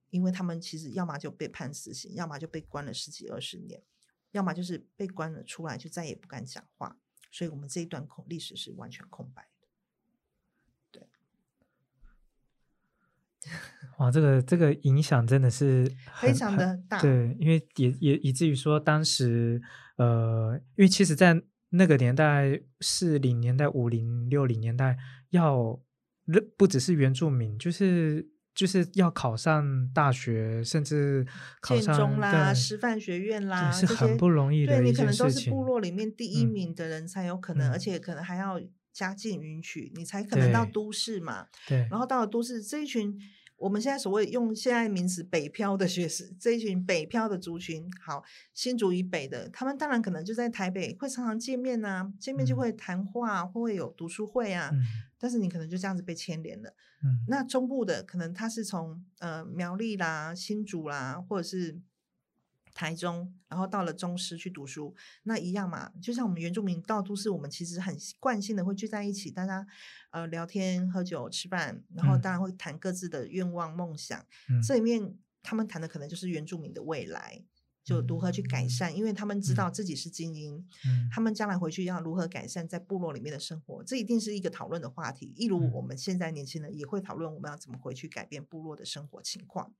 因为他们其实要么就被判死刑，要么就被关了十几二十年，要么就是被关了出来就再也不敢讲话，所以我们这一段空历史是完全空白。<laughs>
哇，这个这个影响真的是
非常的大，
对，因为也也以至于说当时，呃，因为其实，在那个年代，四零年代、五零六零年代，要不只是原住民，就是就是要考上大学，甚至考上
啦、师范学院啦，
是很不容易的
对你可能都是部落里面第一名的人才有可能，而且可能还要。家境允许，你才可能到都市嘛。
对，
然后到了都市，这一群我们现在所谓用现在名词“北漂”的学生，这一群北漂的族群，好，新竹以北的，他们当然可能就在台北会常常见面呐，见面就会谈话，会有读书会啊。
嗯。
但是你可能就这样子被牵连了。
嗯。
那中部的可能他是从呃苗栗啦、新竹啦，或者是。台中，然后到了中师去读书，那一样嘛，就像我们原住民到都市，我们其实很惯性的会聚在一起，大家呃聊天、喝酒、吃饭，然后当然会谈各自的愿望、梦想。这里面他们谈的可能就是原住民的未来，就如何去改善，因为他们知道自己是精英，他们将来回去要如何改善在部落里面的生活，这一定是一个讨论的话题。一如我们现在年轻人也会讨论我们要怎么回去改变部落的生活情况。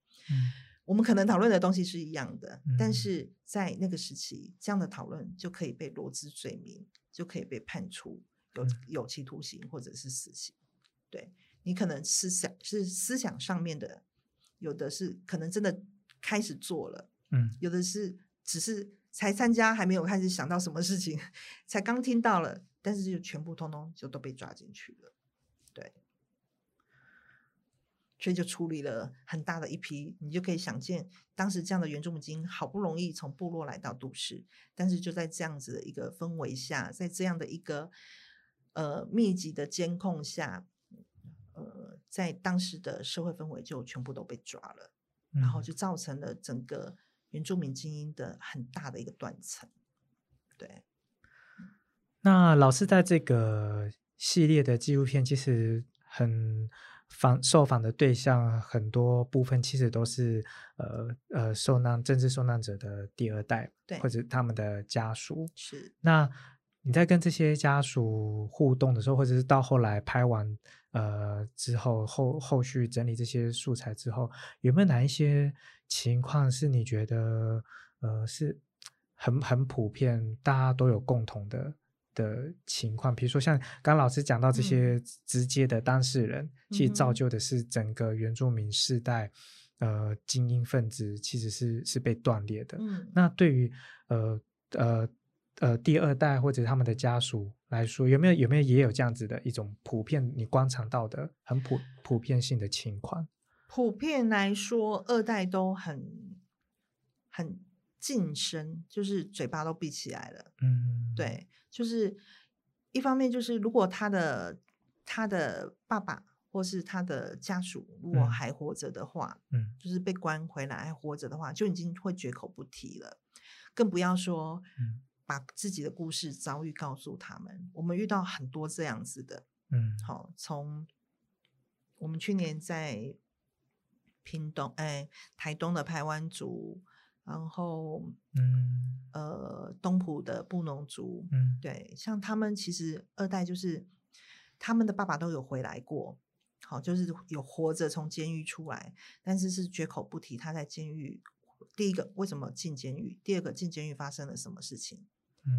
我们可能讨论的东西是一样的，但是在那个时期，这样的讨论就可以被罗织罪名，就可以被判处有有期徒刑或者是死刑。对你可能思想是思想上面的，有的是可能真的开始做了，
嗯，
有的是只是才参加，还没有开始想到什么事情，<laughs> 才刚听到了，但是就全部通通就都被抓进去了。所以就处理了很大的一批，你就可以想见，当时这样的原住民精英好不容易从部落来到都市，但是就在这样子的一个氛围下，在这样的一个呃密集的监控下，呃，在当时的社会氛围就全部都被抓了，然后就造成了整个原住民精英的很大的一个断层。对，
那老师在这个系列的纪录片其实很。访受访的对象很多部分其实都是呃呃受难政治受难者的第二代，
对，
或者他们的家属。
是。
那你在跟这些家属互动的时候，或者是到后来拍完呃之后后后续整理这些素材之后，有没有哪一些情况是你觉得呃是很很普遍，大家都有共同的的情况？比如说像刚老师讲到这些直接的当事人，其实造就的是整个原住民世代。呃，精英分子其实是是被断裂的。
嗯，
那对于呃呃呃第二代或者他们的家属来说，有没有有没有也有这样子的一种普遍你观察到的很普普遍性的情况？
普遍来说，二代都很很晋升，就是嘴巴都闭起来了。
嗯，
对，就是一方面就是如果他的他的爸爸。或是他的家属如果还活着的话，
嗯，
就是被关回来还活着的话，就已经会绝口不提了，更不要说把自己的故事遭遇告诉他们。我们遇到很多这样子的，
嗯，
好，从我们去年在屏东，哎，台东的排湾族，然后，
嗯，
呃，东埔的布农族，
嗯，
对，像他们其实二代就是他们的爸爸都有回来过。好，就是有活着从监狱出来，但是是绝口不提他在监狱。第一个，为什么进监狱？第二个，进监狱发生了什么事情？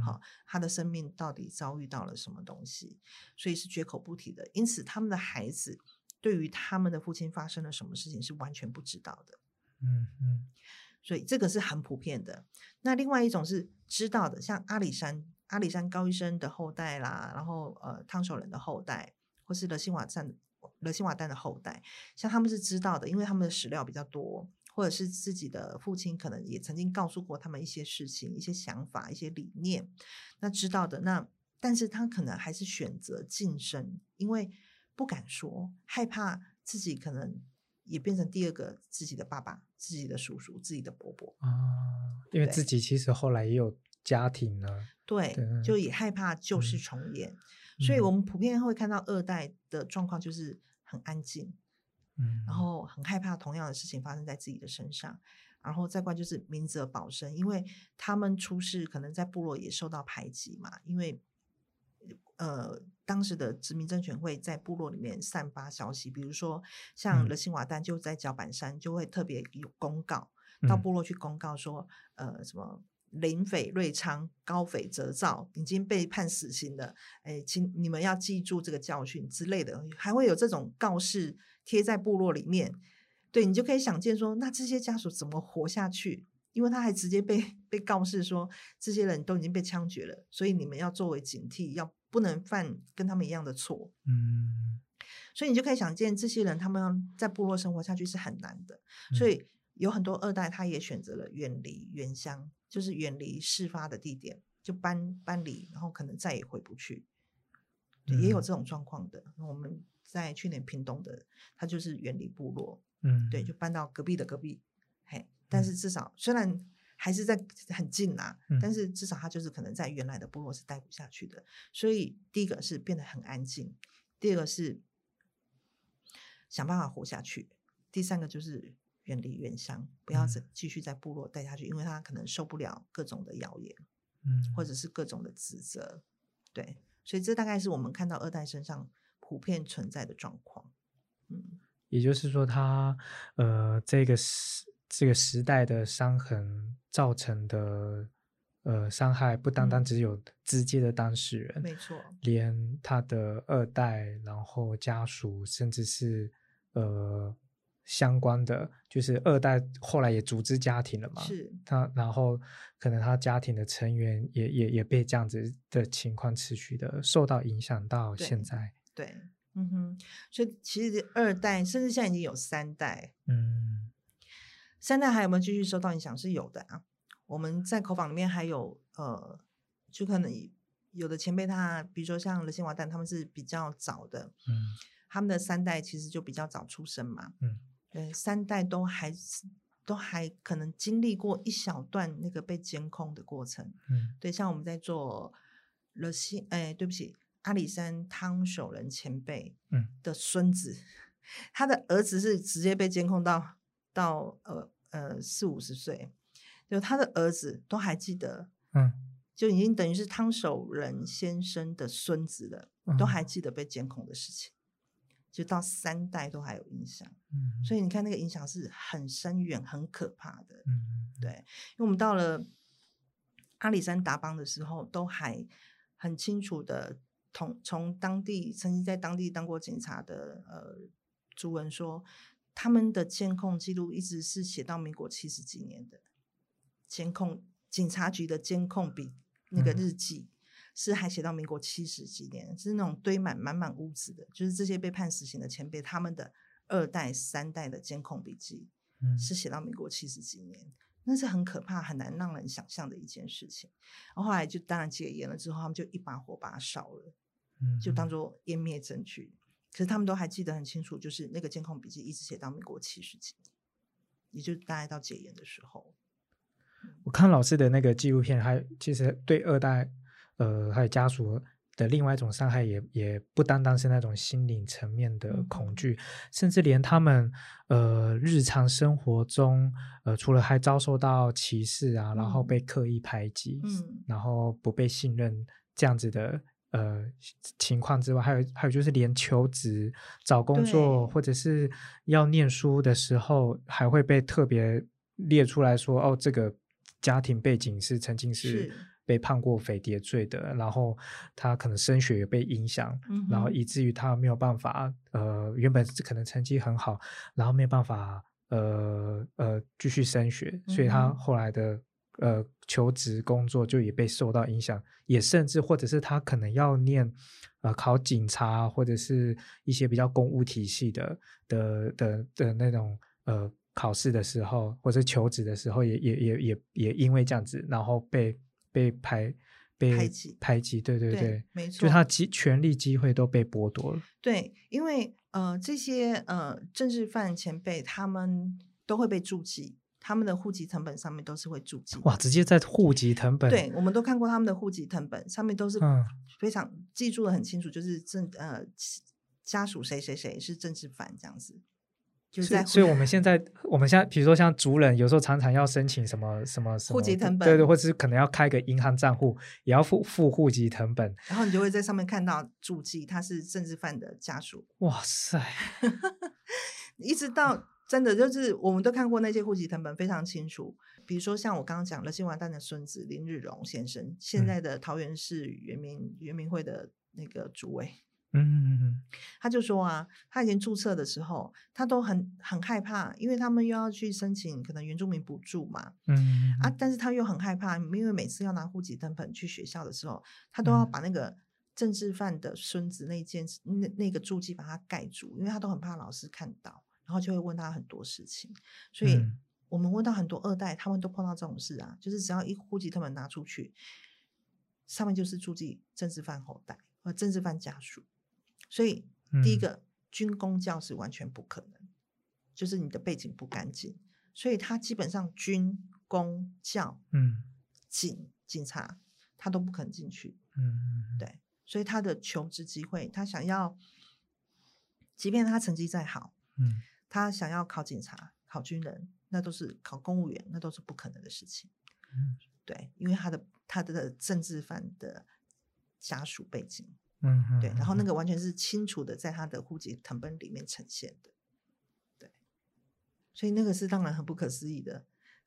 好，他的生命到底遭遇到了什么东西？所以是绝口不提的。因此，他们的孩子对于他们的父亲发生了什么事情是完全不知道的。
嗯嗯，
所以这个是很普遍的。那另外一种是知道的，像阿里山阿里山高医生的后代啦，然后呃汤守仁的后代，或是勒辛瓦站。勒辛瓦丹的后代，像他们是知道的，因为他们的史料比较多，或者是自己的父亲可能也曾经告诉过他们一些事情、一些想法、一些理念。那知道的，那但是他可能还是选择晋升，因为不敢说，害怕自己可能也变成第二个自己的爸爸、自己的叔叔、自己的伯伯
啊。因为自己其实后来也有家庭了，
对，就也害怕旧事重演。所以我们普遍会看到二代的状况就是很安静，
嗯，
然后很害怕同样的事情发生在自己的身上，然后再怪就是明哲保身，因为他们出事可能在部落也受到排挤嘛，因为呃当时的殖民政权会在部落里面散发消息，比如说像勒辛瓦丹就在脚板山就会特别有公告到部落去公告说呃什么。林匪瑞昌、高匪泽照已经被判死刑了，哎，请你们要记住这个教训之类的，还会有这种告示贴在部落里面。对你就可以想见说，那这些家属怎么活下去？因为他还直接被被告示说，这些人都已经被枪决了，所以你们要作为警惕，要不能犯跟他们一样的错。
嗯，
所以你就可以想见，这些人他们在部落生活下去是很难的。所以有很多二代，他也选择了远离原乡。就是远离事发的地点，就搬搬离，然后可能再也回不去，也有这种状况的。我们在去年屏东的，他就是远离部落，
嗯，
对，就搬到隔壁的隔壁，嘿，但是至少虽然还是在很近啊，但是至少他就是可能在原来的部落是待不下去的。所以第一个是变得很安静，第二个是想办法活下去，第三个就是。远离原乡，不要再继续在部落待下去，因为他可能受不了各种的谣言，
嗯，
或者是各种的指责，对，所以这大概是我们看到二代身上普遍存在的状况，嗯，
也就是说，他呃，这个时这个时代的伤痕造成的呃伤害，不单单只有直接的当事人，
没错，
连他的二代，然后家属，甚至是呃。相关的就是二代后来也组织家庭了嘛，
是
他，然后可能他家庭的成员也也也被这样子的情况持续的受到影响到现在。
对，嗯哼，所以其实二代甚至现在已经有三代，
嗯，
三代还有没有继续受到影响？是有的啊。我们在口访里面还有呃，就可能有的前辈他，比如说像勒辛瓦旦，他们是比较早的，
嗯，
他们的三代其实就比较早出生嘛，
嗯。
对，三代都还都还可能经历过一小段那个被监控的过程。
嗯，
对，像我们在做了西，哎，对不起，阿里山汤守仁前辈，
嗯，
的孙子，他的儿子是直接被监控到到呃呃四五十岁，就他的儿子都还记得，
嗯，
就已经等于是汤守仁先生的孙子了，都还记得被监控的事情。就到三代都还有影响。
嗯，
所以你看那个影响是很深远、很可怕的。
嗯，
对，因为我们到了阿里山达邦的时候，都还很清楚的同从当地曾经在当地当过警察的呃朱文说，他们的监控记录一直是写到民国七十几年的监控，警察局的监控笔那个日记。是还写到民国七十几年，是那种堆满满满屋子的，就是这些被判死刑的前辈他们的二代三代的监控笔记，
嗯，
是写到民国七十几年，那是很可怕、很难让人想象的一件事情。然后后来就当然戒严了之后，他们就一把火把它烧了，
嗯，
就当做湮灭证据。可是他们都还记得很清楚，就是那个监控笔记一直写到民国七十几年，也就大概到戒严的时候。
我看老师的那个纪录片，还其实对二代。呃，还有家属的另外一种伤害，也也不单单是那种心灵层面的恐惧，甚至连他们呃日常生活中，呃，除了还遭受到歧视啊，然后被刻意排挤，
嗯，
然后不被信任这样子的呃情况之外，还有还有就是连求职、找工作或者是要念书的时候，还会被特别列出来说，哦，这个家庭背景是曾经是。被判过匪谍罪的，然后他可能升学也被影响，然后以至于他没有办法，呃，原本可能成绩很好，然后没有办法，呃呃继续升学，所以他后来的呃求职工作就也被受到影响，也甚至或者是他可能要念呃考警察或者是一些比较公务体系的的的的那种呃考试的时候，或者求职的时候，也也也也也因为这样子，然后被。被排被
排挤，
排挤，对对对，
没错，
就他机权力机会都被剥夺了。
对，因为呃，这些呃政治犯前辈他们都会被注记，他们的户籍成本上面都是会注记。
哇，直接在户籍成本，
对，我们都看过他们的户籍成本上面都是非常记住的很清楚，就是政呃家属谁谁谁是政治犯这样子。
所以，所以我们现在，我们现在，比如说像族人，有时候常常要申请什么什么什么
户籍成本，
对对，或者是可能要开个银行账户，也要付付户籍成本，
然后你就会在上面看到注记他是政治犯的家属。
哇塞！<laughs>
一直到真的就是我们都看过那些户籍成本非常清楚，比如说像我刚刚讲了新完蛋的孙子林日荣先生，现在的桃园市原民原民会的那个主委。
嗯，
他就说啊，他以前注册的时候，他都很很害怕，因为他们又要去申请可能原住民补助嘛，
嗯
啊，但是他又很害怕，因为每次要拿户籍登本去学校的时候，他都要把那个政治犯的孙子那件那那个注记把它盖住，因为他都很怕老师看到，然后就会问他很多事情，所以我们问到很多二代，他们都碰到这种事啊，就是只要一户籍他们拿出去，上面就是住记政治犯后代和政治犯家属。所以，第一个军工教是完全不可能，就是你的背景不干净，所以他基本上军工教，
嗯，
警警察他都不肯进去，
嗯，
对，所以他的求职机会，他想要，即便他成绩再好，
嗯，
他想要考警察、考军人，那都是考公务员，那都是不可能的事情，
嗯，
对，因为他的他的政治犯的家属背景。
嗯，
对，然后那个。完全是清楚的，在他的户籍成本里面呈现的，对，所以那个是当然很不可思议的，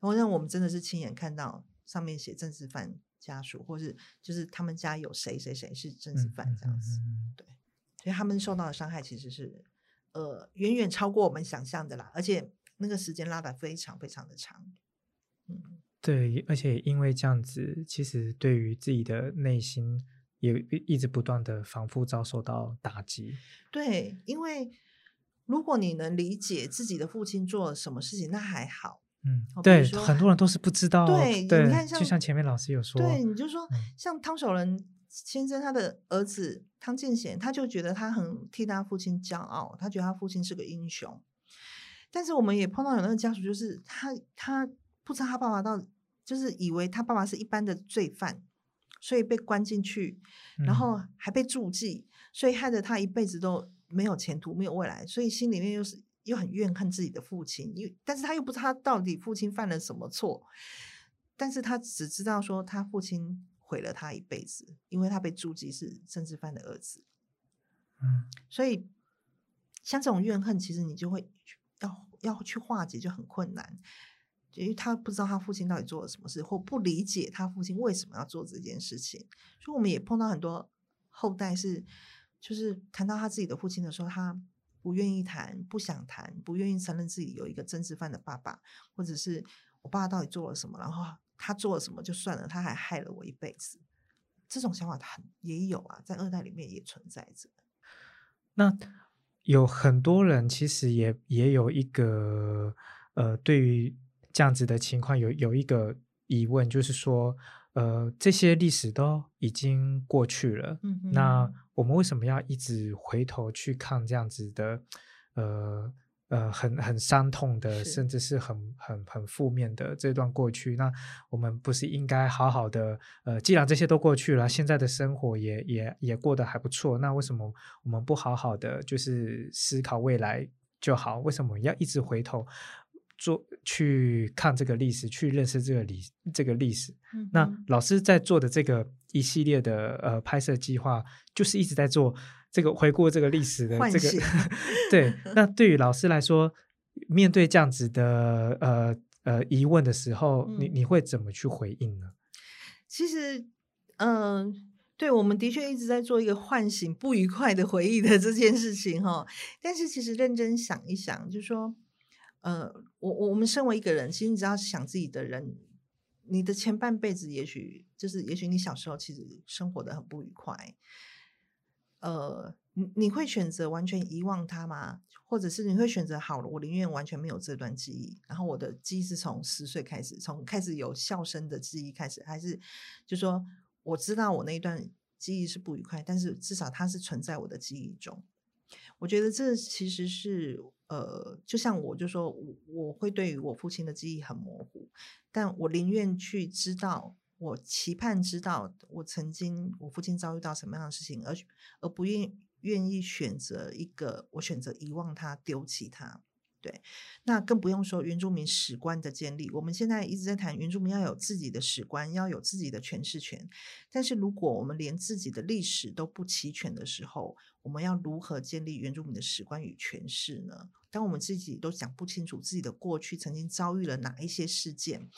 然后让我们真的是亲眼看到上面写政治犯家属，或是就是他们家有谁谁谁是政治犯这样子，对，所以他们受到的伤害其实是呃远远超过我们想象的啦，而且那个时间拉的非常非常的长，嗯，
对，而且因为这样子，其实对于自己的内心。也一直不断的反复遭受到打击。
对，因为如果你能理解自己的父亲做了什么事情，那还好。
嗯，对，很多人都是不知道。
对，
你看像，就像前面老师有说，
对，你就说像汤守仁先生他的儿子汤建贤，他就觉得他很替他父亲骄傲，他觉得他父亲是个英雄。但是我们也碰到有那个家属，就是他他不知道他爸爸到，就是以为他爸爸是一般的罪犯。所以被关进去，然后还被注记，所以害得他一辈子都没有前途、没有未来，所以心里面又是又很怨恨自己的父亲，又但是他又不知道他到底父亲犯了什么错，但是他只知道说他父亲毁了他一辈子，因为他被注记是政治犯的儿子，
嗯，
所以像这种怨恨，其实你就会要要去化解就很困难，因为他不知道他父亲到底做了什么事，或不理解他父亲为什么要做这件事情。所以我们也碰到很多后代是，就是谈到他自己的父亲的时候，他不愿意谈，不想谈，不愿意承认自己有一个政治犯的爸爸，或者是我爸爸到底做了什么，然后他做了什么就算了，他还害了我一辈子。这种想法很也有啊，在二代里面也存在着。
那有很多人其实也也有一个呃，对于这样子的情况有有一个疑问，就是说，呃，这些历史都已经过去了，
嗯，
那我们为什么要一直回头去看这样子的呃？呃，很很伤痛的，甚至是很很很负面的这段过去。那我们不是应该好好的？呃，既然这些都过去了，现在的生活也也也过得还不错。那为什么我们不好好的就是思考未来就好？为什么要一直回头做去看这个历史，去认识这个历这个历史？那老师在做的这个一系列的呃拍摄计划，就是一直在做。这个回顾这个历史的这个，<laughs> 对，<laughs> 那对于老师来说，面对这样子的呃呃疑问的时候，你你会怎么去回应呢？
其实，嗯，对，我们的确一直在做一个唤醒不愉快的回忆的这件事情哈。但是，其实认真想一想，就说，呃，我我们身为一个人，其实你只要想自己的人，你的前半辈子，也许就是，也许你小时候其实生活的很不愉快。呃，你你会选择完全遗忘它吗？或者是你会选择好了，我宁愿完全没有这段记忆，然后我的记忆是从十岁开始，从开始有笑声的记忆开始，还是就说我知道我那一段记忆是不愉快，但是至少它是存在我的记忆中。我觉得这其实是呃，就像我就说我我会对于我父亲的记忆很模糊，但我宁愿去知道。我期盼知道我曾经我父亲遭遇到什么样的事情，而而不愿愿意选择一个我选择遗忘他丢弃他，对，那更不用说原住民史观的建立。我们现在一直在谈原住民要有自己的史观，要有自己的诠释权。但是如果我们连自己的历史都不齐全的时候，我们要如何建立原住民的史观与诠释呢？当我们自己都讲不清楚自己的过去曾经遭遇了哪一些事件，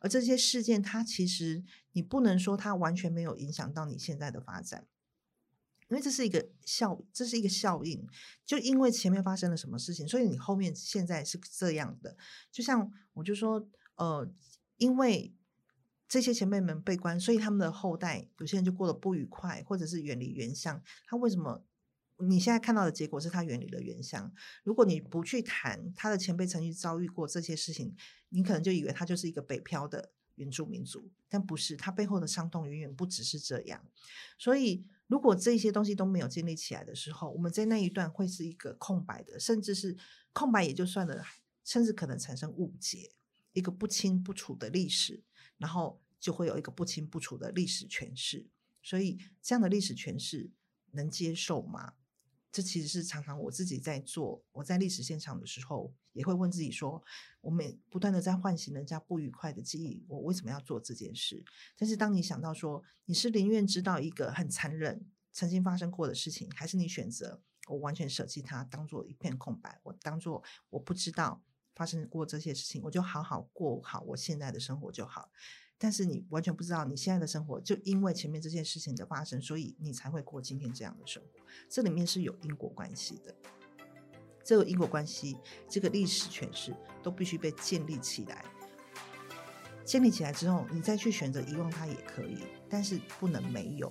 而这些事件它其实你不能说它完全没有影响到你现在的发展，因为这是一个效，这是一个效应。就因为前面发生了什么事情，所以你后面现在是这样的。就像我就说，呃，因为这些前辈们被关，所以他们的后代有些人就过得不愉快，或者是远离原乡。他为什么？你现在看到的结果是他远离了原乡。如果你不去谈他的前辈曾经遭遇过这些事情，你可能就以为他就是一个北漂的原住民族，但不是，他背后的伤痛远远不只是这样。所以，如果这些东西都没有建立起来的时候，我们在那一段会是一个空白的，甚至是空白也就算了，甚至可能产生误解，一个不清不楚的历史，然后就会有一个不清不楚的历史诠释。所以，这样的历史诠释能接受吗？这其实是常常我自己在做，我在历史现场的时候，也会问自己说：，我每不断的在唤醒人家不愉快的记忆，我为什么要做这件事？但是当你想到说，你是宁愿知道一个很残忍曾经发生过的事情，还是你选择我完全舍弃它，当做一片空白，我当做我不知道发生过这些事情，我就好好过好我现在的生活就好。但是你完全不知道，你现在的生活就因为前面这件事情的发生，所以你才会过今天这样的生活。这里面是有因果关系的，这个因果关系，这个历史诠释都必须被建立起来。建立起来之后，你再去选择遗忘它也可以，但是不能没有。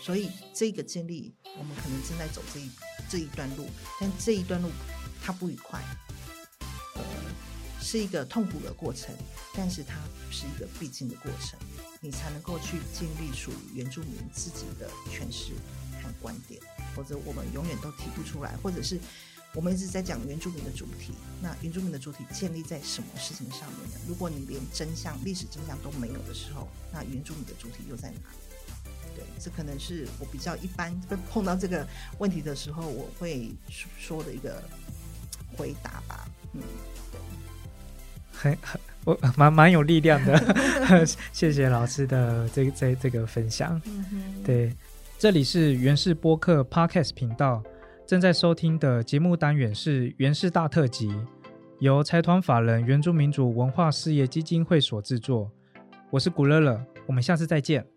所以这个建立，我们可能正在走这一这一段路，但这一段路它不愉快。是一个痛苦的过程，但是它是一个必经的过程，你才能够去建立属于原住民自己的诠释和观点，否则我们永远都提不出来。或者是我们一直在讲原住民的主体，那原住民的主体建立在什么事情上面呢？如果你连真相、历史真相都没有的时候，那原住民的主体又在哪里？对，这可能是我比较一般碰到这个问题的时候，我会说的一个回答吧。嗯。
很很我蛮蛮有力量的，<laughs> 谢谢老师的这这这个分享。对，这里是原氏播客 Podcast 频道，正在收听的节目单元是《原氏大特辑》，由财团法人原住民族文化事业基金会所制作。我是古乐乐，我们下次再见。